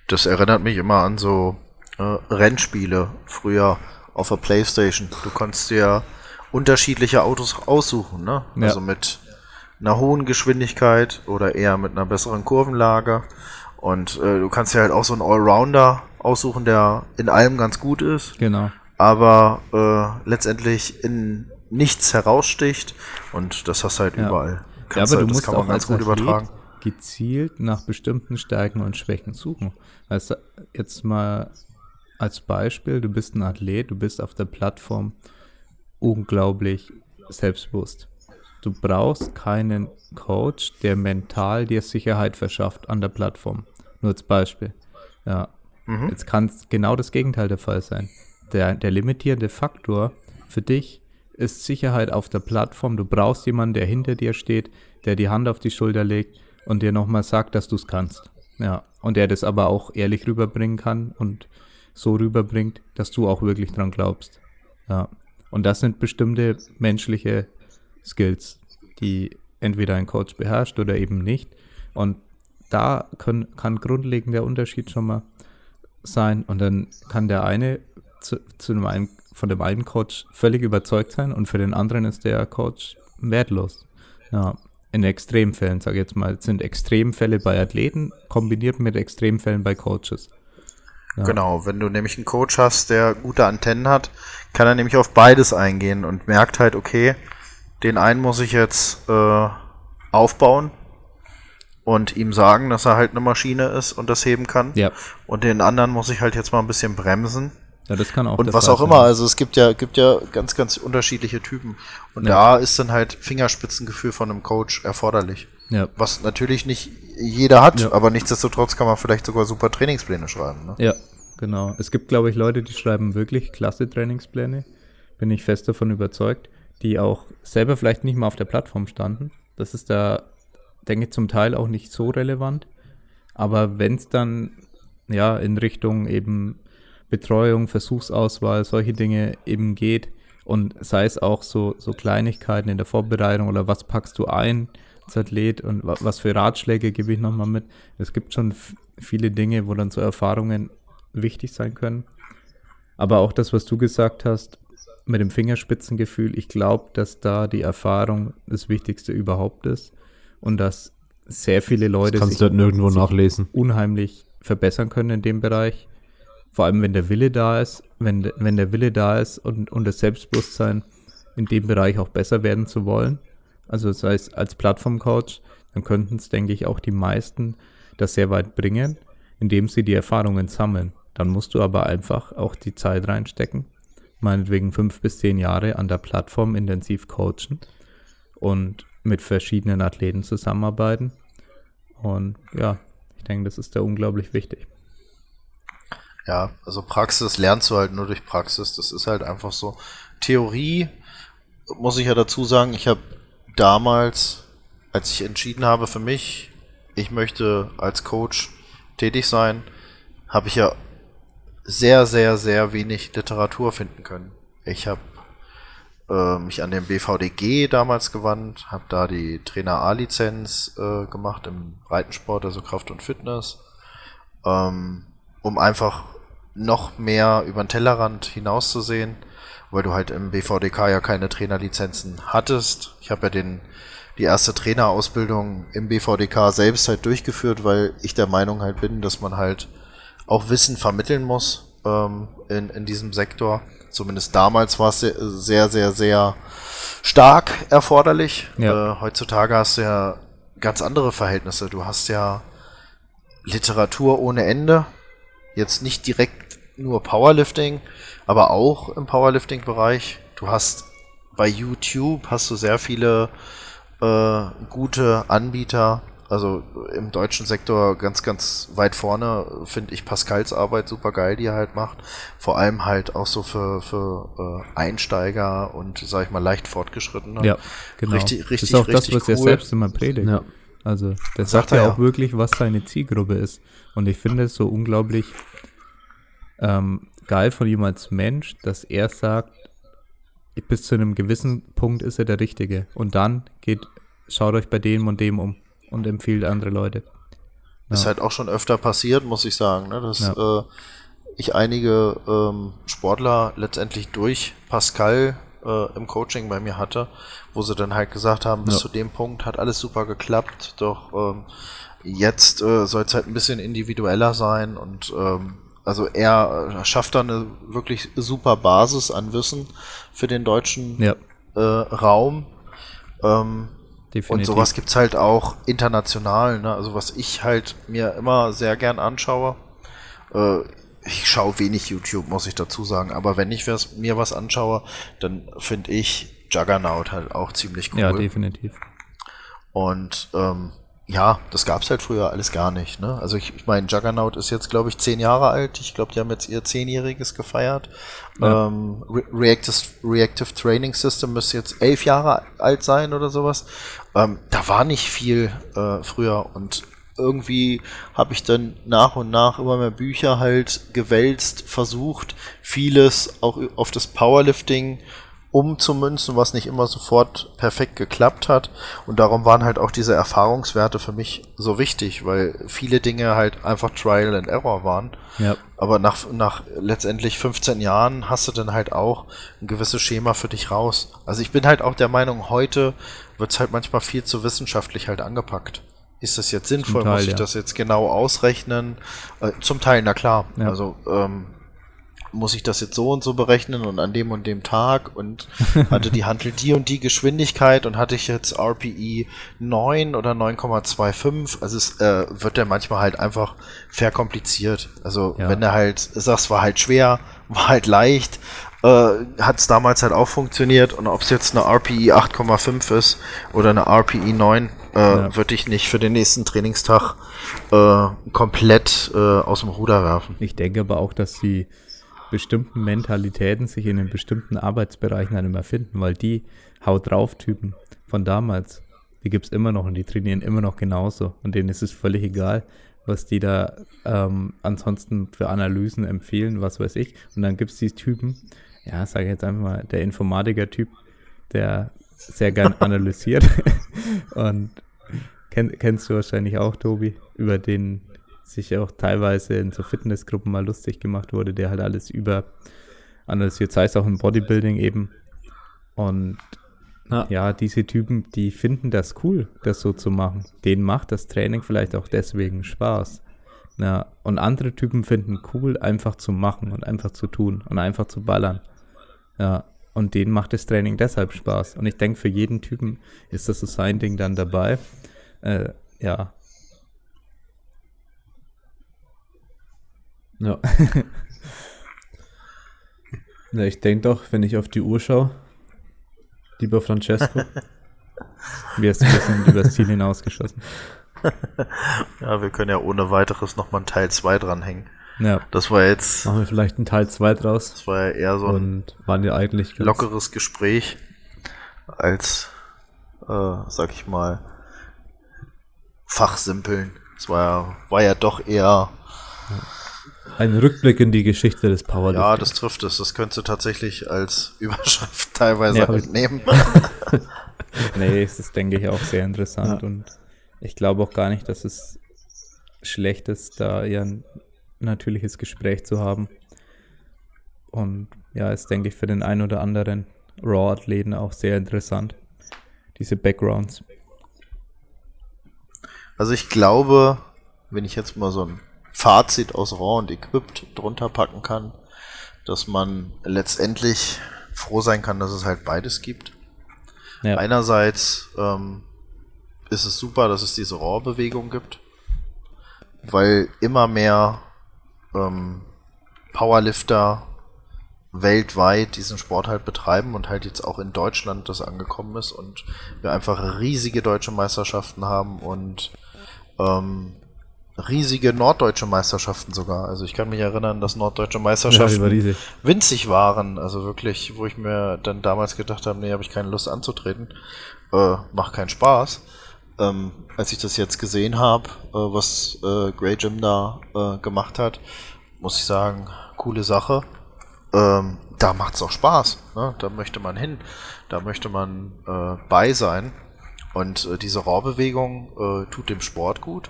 Das erinnert mich immer an so äh, Rennspiele früher auf der Playstation. Du konntest dir unterschiedliche Autos aussuchen, ne? Ja. Also mit einer hohen Geschwindigkeit oder eher mit einer besseren Kurvenlage. Und äh, du kannst dir halt auch so einen Allrounder aussuchen, der in allem ganz gut ist, genau. aber äh, letztendlich in nichts heraussticht. Und das hast du halt Ja. überall. Ja, Kannst aber halt, du musst auch ganz als gut übertragen. gezielt nach bestimmten Stärken und Schwächen suchen. Also jetzt mal als Beispiel, du bist ein Athlet, du bist auf der Plattform unglaublich selbstbewusst. Du brauchst keinen Coach, der mental dir Sicherheit verschafft an der Plattform. Nur als Beispiel. Ja. Mhm. Jetzt kann es genau das Gegenteil der Fall sein. Der, der limitierende Faktor für dich ist Sicherheit auf der Plattform. Du brauchst jemanden, der hinter dir steht, der die Hand auf die Schulter legt und dir nochmal sagt, dass du es kannst. Ja. Und der das aber auch ehrlich rüberbringen kann und so rüberbringt, dass du auch wirklich dran glaubst. Ja. Und das sind bestimmte menschliche Skills, die entweder ein Coach beherrscht oder eben nicht. Und da können, kann grundlegend der Unterschied schon mal sein. Und dann kann der eine zu, zu dem einen, von dem einen Coach völlig überzeugt sein und für den anderen ist der Coach wertlos. Ja, in Extremfällen, sage ich jetzt mal, sind Extremfälle bei Athleten kombiniert mit Extremfällen bei Coaches. Ja. Genau, wenn du nämlich einen Coach hast, der gute Antennen hat, kann er nämlich auf beides eingehen und merkt halt, okay, den einen muss ich jetzt äh, aufbauen und ihm sagen, dass er halt eine Maschine ist und das heben kann. Ja, Und den anderen muss ich halt jetzt mal ein bisschen bremsen. Ja das kann auch Und was auch sein. immer, also es gibt ja, gibt ja ganz, ganz unterschiedliche Typen. Und Ja. da ist dann halt Fingerspitzengefühl von einem Coach erforderlich. Ja, Was natürlich nicht jeder hat, Ja. aber nichtsdestotrotz kann man vielleicht sogar super Trainingspläne schreiben. Ne? Ja, genau. Es gibt, glaube ich, Leute, die schreiben wirklich klasse Trainingspläne. Bin ich fest davon überzeugt, die auch selber vielleicht nicht mal auf der Plattform standen. Das ist da, denke ich, zum Teil auch nicht so relevant. Aber wenn es dann ja in Richtung eben Betreuung, Versuchsauswahl, solche Dinge eben geht und sei es auch so, so Kleinigkeiten in der Vorbereitung oder was packst du ein als Athlet und wa was für Ratschläge gebe ich nochmal mit. Es gibt schon viele Dinge, wo dann so Erfahrungen wichtig sein können. Aber auch das, was du gesagt hast, mit dem Fingerspitzengefühl, ich glaube, dass da die Erfahrung das Wichtigste überhaupt ist und dass sehr viele Leute Das kannst du halt nirgendwo nachlesen. unheimlich verbessern können in dem Bereich. Vor allem, wenn der Wille da ist, wenn, wenn der Wille da ist und, und das Selbstbewusstsein, in dem Bereich auch besser werden zu wollen, also sei es als Plattformcoach, dann könnten es, denke ich, auch die meisten das sehr weit bringen, indem sie die Erfahrungen sammeln. Dann musst du aber einfach auch die Zeit reinstecken, meinetwegen fünf bis zehn Jahre an der Plattform intensiv coachen und mit verschiedenen Athleten zusammenarbeiten. Und ja, ich denke, das ist da unglaublich wichtig. Ja, also Praxis lernst du halt nur durch Praxis. Das ist halt einfach so. Theorie muss ich ja dazu sagen, ich habe damals, als ich entschieden habe für mich, ich möchte als Coach tätig sein, habe ich ja sehr, sehr, sehr wenig Literatur finden können. Ich habe äh, mich an den BVDG damals gewandt, habe da die Trainer A-Lizenz äh, gemacht im Breitensport, also Kraft und Fitness, ähm, um einfach noch mehr über den Tellerrand hinauszusehen, weil du halt im BVDK ja keine Trainerlizenzen hattest. Ich habe ja den die erste Trainerausbildung im BVDK selbst halt durchgeführt, weil ich der Meinung halt bin, dass man halt auch Wissen vermitteln muss ähm, in, in diesem Sektor. Zumindest damals war es sehr, sehr, sehr stark erforderlich. Ja. Äh, heutzutage hast du ja ganz andere Verhältnisse. Du hast ja Literatur ohne Ende. Jetzt nicht direkt nur Powerlifting, aber auch im Powerlifting-Bereich. Du hast bei YouTube hast du sehr viele äh, gute Anbieter. Also im deutschen Sektor ganz, ganz weit vorne finde ich Pascals Arbeit super geil, die er halt macht. Vor allem halt auch so für, für äh, Einsteiger und, sag ich mal, leicht fortgeschrittene. Ja, genau. Richtig, richtig, das ist auch das, was cool. er selbst immer predigt. Ja. Also, der sagt, sagt ja auch wirklich, was seine Zielgruppe ist. Und ich finde es so unglaublich ähm, geil von ihm als Mensch, dass er sagt, bis zu einem gewissen Punkt ist er der Richtige. Und dann geht, schaut euch bei dem und dem um und empfiehlt andere Leute. Ja. Ist halt auch schon öfter passiert, muss ich sagen, ne? dass ja. äh, ich einige ähm, Sportler letztendlich durch Pascal äh, im Coaching bei mir hatte, wo sie dann halt gesagt haben, bis ja. zu dem Punkt hat alles super geklappt, doch ähm, jetzt äh, soll es halt ein bisschen individueller sein und ähm, also er schafft da eine wirklich super Basis an Wissen für den deutschen ja. äh, Raum. Ähm, und sowas gibt es halt auch international. Ne? Also was ich halt mir immer sehr gern anschaue. Äh, ich schaue wenig YouTube, muss ich dazu sagen. Aber wenn ich mir was anschaue, dann finde ich Juggernaut halt auch ziemlich cool. Ja, definitiv. Und ähm, ja, das gab's halt früher alles gar nicht. Ne? Also ich, ich meine, Juggernaut ist jetzt, glaube ich, zehn Jahre alt. Ich glaube, die haben jetzt ihr zehnjähriges gefeiert. Ja. Ähm, Re Reactive, Reactive Training System müsste jetzt elf Jahre alt sein oder sowas. Ähm, da war nicht viel äh, früher und irgendwie habe ich dann nach und nach immer mehr Bücher halt gewälzt, versucht, vieles auch auf das Powerlifting umzumünzen, was nicht immer sofort perfekt geklappt hat. Und darum waren halt auch diese Erfahrungswerte für mich so wichtig, weil viele Dinge halt einfach Trial and Error waren. Ja. Aber nach, nach letztendlich 15 Jahren hast du dann halt auch ein gewisses Schema für dich raus. Also ich bin halt auch der Meinung, heute wird es halt manchmal viel zu wissenschaftlich halt angepackt. Ist das jetzt sinnvoll? Teil, Muss ich ja. das jetzt genau ausrechnen? Äh, zum Teil, na klar. Ja. Also ähm, muss ich das jetzt so und so berechnen und an dem und dem Tag und hatte die Handel die und die Geschwindigkeit und hatte ich jetzt RPE 9 oder 9,25. Also es äh, wird ja manchmal halt einfach verkompliziert. Also ja. wenn er halt sagst, war halt schwer, war halt leicht, äh, hat es damals halt auch funktioniert und ob es jetzt eine RPE 8,5 ist oder eine RPE 9, äh, ja. würde ich nicht für den nächsten Trainingstag äh, komplett äh, aus dem Ruder werfen. Ich denke aber auch, dass sie bestimmten Mentalitäten sich in den bestimmten Arbeitsbereichen dann immer finden, weil die Haut drauf Typen von damals, die gibt es immer noch und die trainieren immer noch genauso und denen ist es völlig egal, was die da ähm, ansonsten für Analysen empfehlen, was weiß ich. Und dann gibt es die Typen, ja, sage ich jetzt einfach mal, der Informatiker-Typ, der sehr gern analysiert und kenn, kennst du wahrscheinlich auch, Tobi, über den sich auch teilweise in so Fitnessgruppen mal lustig gemacht wurde, der halt alles über analysiert, sei es auch im Bodybuilding eben. Und ja. ja, diese Typen, die finden das cool, das so zu machen. Denen macht das Training vielleicht auch deswegen Spaß. Ja, und andere Typen finden cool, einfach zu machen und einfach zu tun und einfach zu ballern. Ja, Und denen macht das Training deshalb Spaß. Und ich denke, für jeden Typen ist das so sein Ding dann dabei. Äh, ja. Ja. ja ich denke doch, wenn ich auf die Uhr schaue, lieber Francesco. Wir hast ein bisschen übers Ziel hinausgeschossen. ja, wir können ja ohne weiteres nochmal einen Teil 2 dranhängen. Ja. Das war jetzt. Machen wir vielleicht einen Teil 2 draus. Das war ja eher so ein und waren ja eigentlich lockeres Gespräch als, äh, sag ich mal, Fachsimpeln. Es war ja, war ja doch eher. Ein Rückblick in die Geschichte des Powerlifting. Ja, das trifft es. Das könntest du tatsächlich als Überschrift teilweise Ja, mitnehmen. Nee, es ist, denke ich, auch sehr interessant Ja. und ich glaube auch gar nicht, dass es schlecht ist, da eher ein natürliches Gespräch zu haben. Und ja, ist, denke ich, für den einen oder anderen Raw-Athleten auch sehr interessant. Diese Backgrounds. Also ich glaube, wenn ich jetzt mal so ein Fazit aus Raw und Equipped drunter packen kann, dass man letztendlich froh sein kann, dass es halt beides gibt. Ja, Einerseits ähm, ist es super, dass es diese Raw-Bewegung gibt, weil immer mehr ähm, Powerlifter weltweit diesen Sport halt betreiben und halt jetzt auch in Deutschland das angekommen ist und wir einfach riesige deutsche Meisterschaften haben und ähm, riesige norddeutsche Meisterschaften sogar. Also ich kann mich erinnern, dass norddeutsche ja, Meisterschaften riesig. winzig waren. Also wirklich, wo ich mir dann damals gedacht habe, nee, habe ich keine Lust anzutreten. Äh, macht keinen Spaß. Ähm, als ich das jetzt gesehen habe, äh, was äh, Grey Jim da äh, gemacht hat, muss ich sagen, coole Sache. Ähm, da macht's auch Spaß. Ne? Da möchte man hin. Da möchte man äh, bei sein. Und äh, diese Raw-Bewegung äh, tut dem Sport gut.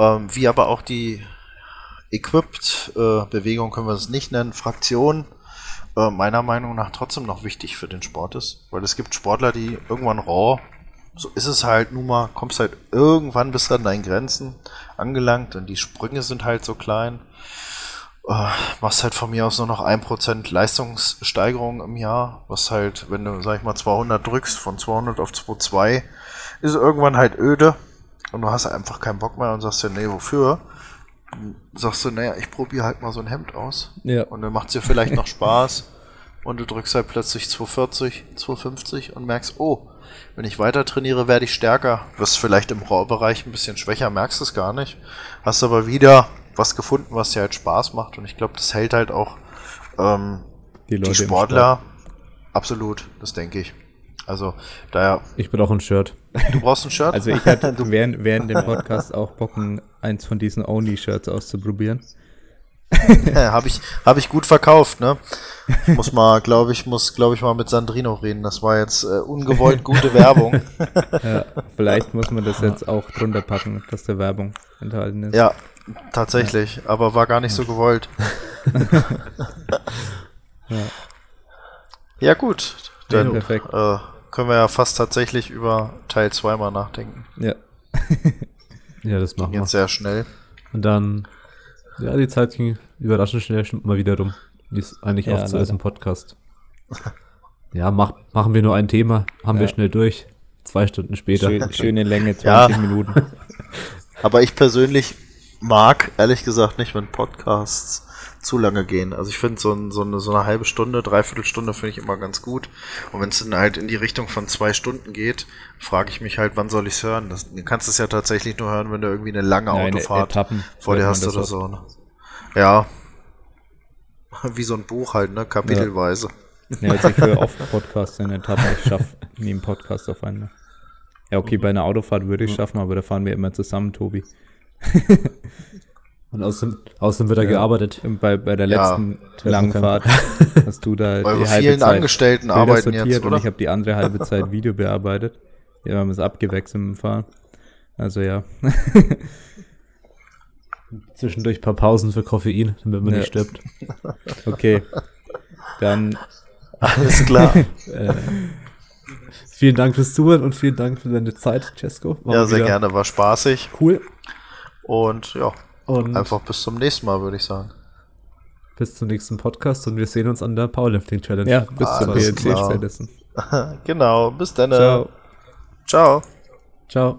Ähm, wie aber auch die Equipped-Bewegung können wir es nicht nennen, Fraktion, äh, meiner Meinung nach trotzdem noch wichtig für den Sport ist. Weil es gibt Sportler, die irgendwann raw, so ist es halt nun mal, kommst halt irgendwann bis an deinen Grenzen angelangt und die Sprünge sind halt so klein. Äh, machst halt von mir aus nur noch 1% Leistungssteigerung im Jahr, was halt, wenn du, sag ich mal, 200 drückst, von 200 auf 2,2, ist irgendwann halt öde und du hast einfach keinen Bock mehr und sagst dir, nee, wofür? Dann sagst du, naja, ich probiere halt mal so ein Hemd aus. ja. Und dann macht es dir vielleicht noch Spaß. Und du drückst halt plötzlich 240, 250 und merkst, oh, wenn ich weiter trainiere, werde ich stärker. Wirst vielleicht im Raw-Bereich ein bisschen schwächer, merkst es gar nicht. Hast aber wieder was gefunden, was dir halt Spaß macht. Und ich glaube, das hält halt auch ähm, Die die, Leute im Sportler. Absolut, das denke ich. Also, daher, Ich bin auch ein Shirt. du brauchst ein Shirt. Also ich hatte während, während dem Podcast auch Bock, ein- eins von diesen Only-Shirts auszuprobieren. habe ich, hab ich gut verkauft, ne? Ich muss mal, glaube ich, muss, glaube ich, mal mit Sandrino reden. Das war jetzt äh, ungewollt gute Werbung. Ja, vielleicht muss man das jetzt auch drunter packen, dass der Werbung enthalten ist. Ja, tatsächlich, aber war gar nicht so gewollt. ja. gut, dann perfekt. äh, können wir ja fast tatsächlich über Teil 2 mal nachdenken. Ja. Ja, das machen wir. Jetzt sehr schnell. Und dann, ja, die Zeit ging überraschend schnell schon mal wieder rum. Wie es eigentlich Ja, oft so ist im Podcast. Ja, mach, machen wir nur ein Thema, haben wir Ja. schnell durch. Zwei Stunden später. Schön, schöne Länge, Ja. 20 Minuten. Aber ich persönlich mag ehrlich gesagt nicht, wenn Podcasts zu lange gehen. Also ich finde so, ein, so, eine, so eine halbe Stunde, dreiviertel Stunde finde ich immer ganz gut. Und wenn es dann halt in die Richtung von zwei Stunden geht, frage ich mich halt, wann soll ich es hören? Das, du kannst es ja tatsächlich nur hören, wenn du irgendwie eine lange Nein, Autofahrt Etappen vor dir hast oder so. Ne? Ja. Wie so ein Buch halt, ne? Kapitelweise. Ja, also ich höre oft Podcasts in Etappen. Ich schaffe nie einen Podcast auf einmal. Ja, okay, bei einer Autofahrt würde ich schaffen, aber da fahren wir immer zusammen, Tobi. Und außerdem, außerdem wird er gearbeitet. Und bei, bei der Ja, letzten das langen kann- Fahrt hast du da Eure die halbe vielen Zeit Angestellten Bilder arbeiten sortiert jetzt, und oder? ich habe die andere halbe Zeit Video bearbeitet. Wir haben es abgewechselt im Fahren. Also ja. Zwischendurch ein paar Pausen für Koffein, damit man Ja. nicht stirbt. Okay. Dann Alles klar. Vielen Dank fürs Zuhören und vielen Dank für deine Zeit, Cesco. War ja, sehr gerne. War spaßig. Cool. Und ja, Und einfach bis zum nächsten Mal, würde ich sagen. bis zum nächsten Podcast und wir sehen uns an der Powerlifting Challenge. Ja, bis zur Alles BLC spätestens. genau, bis dann. Ciao. Ciao. Ciao.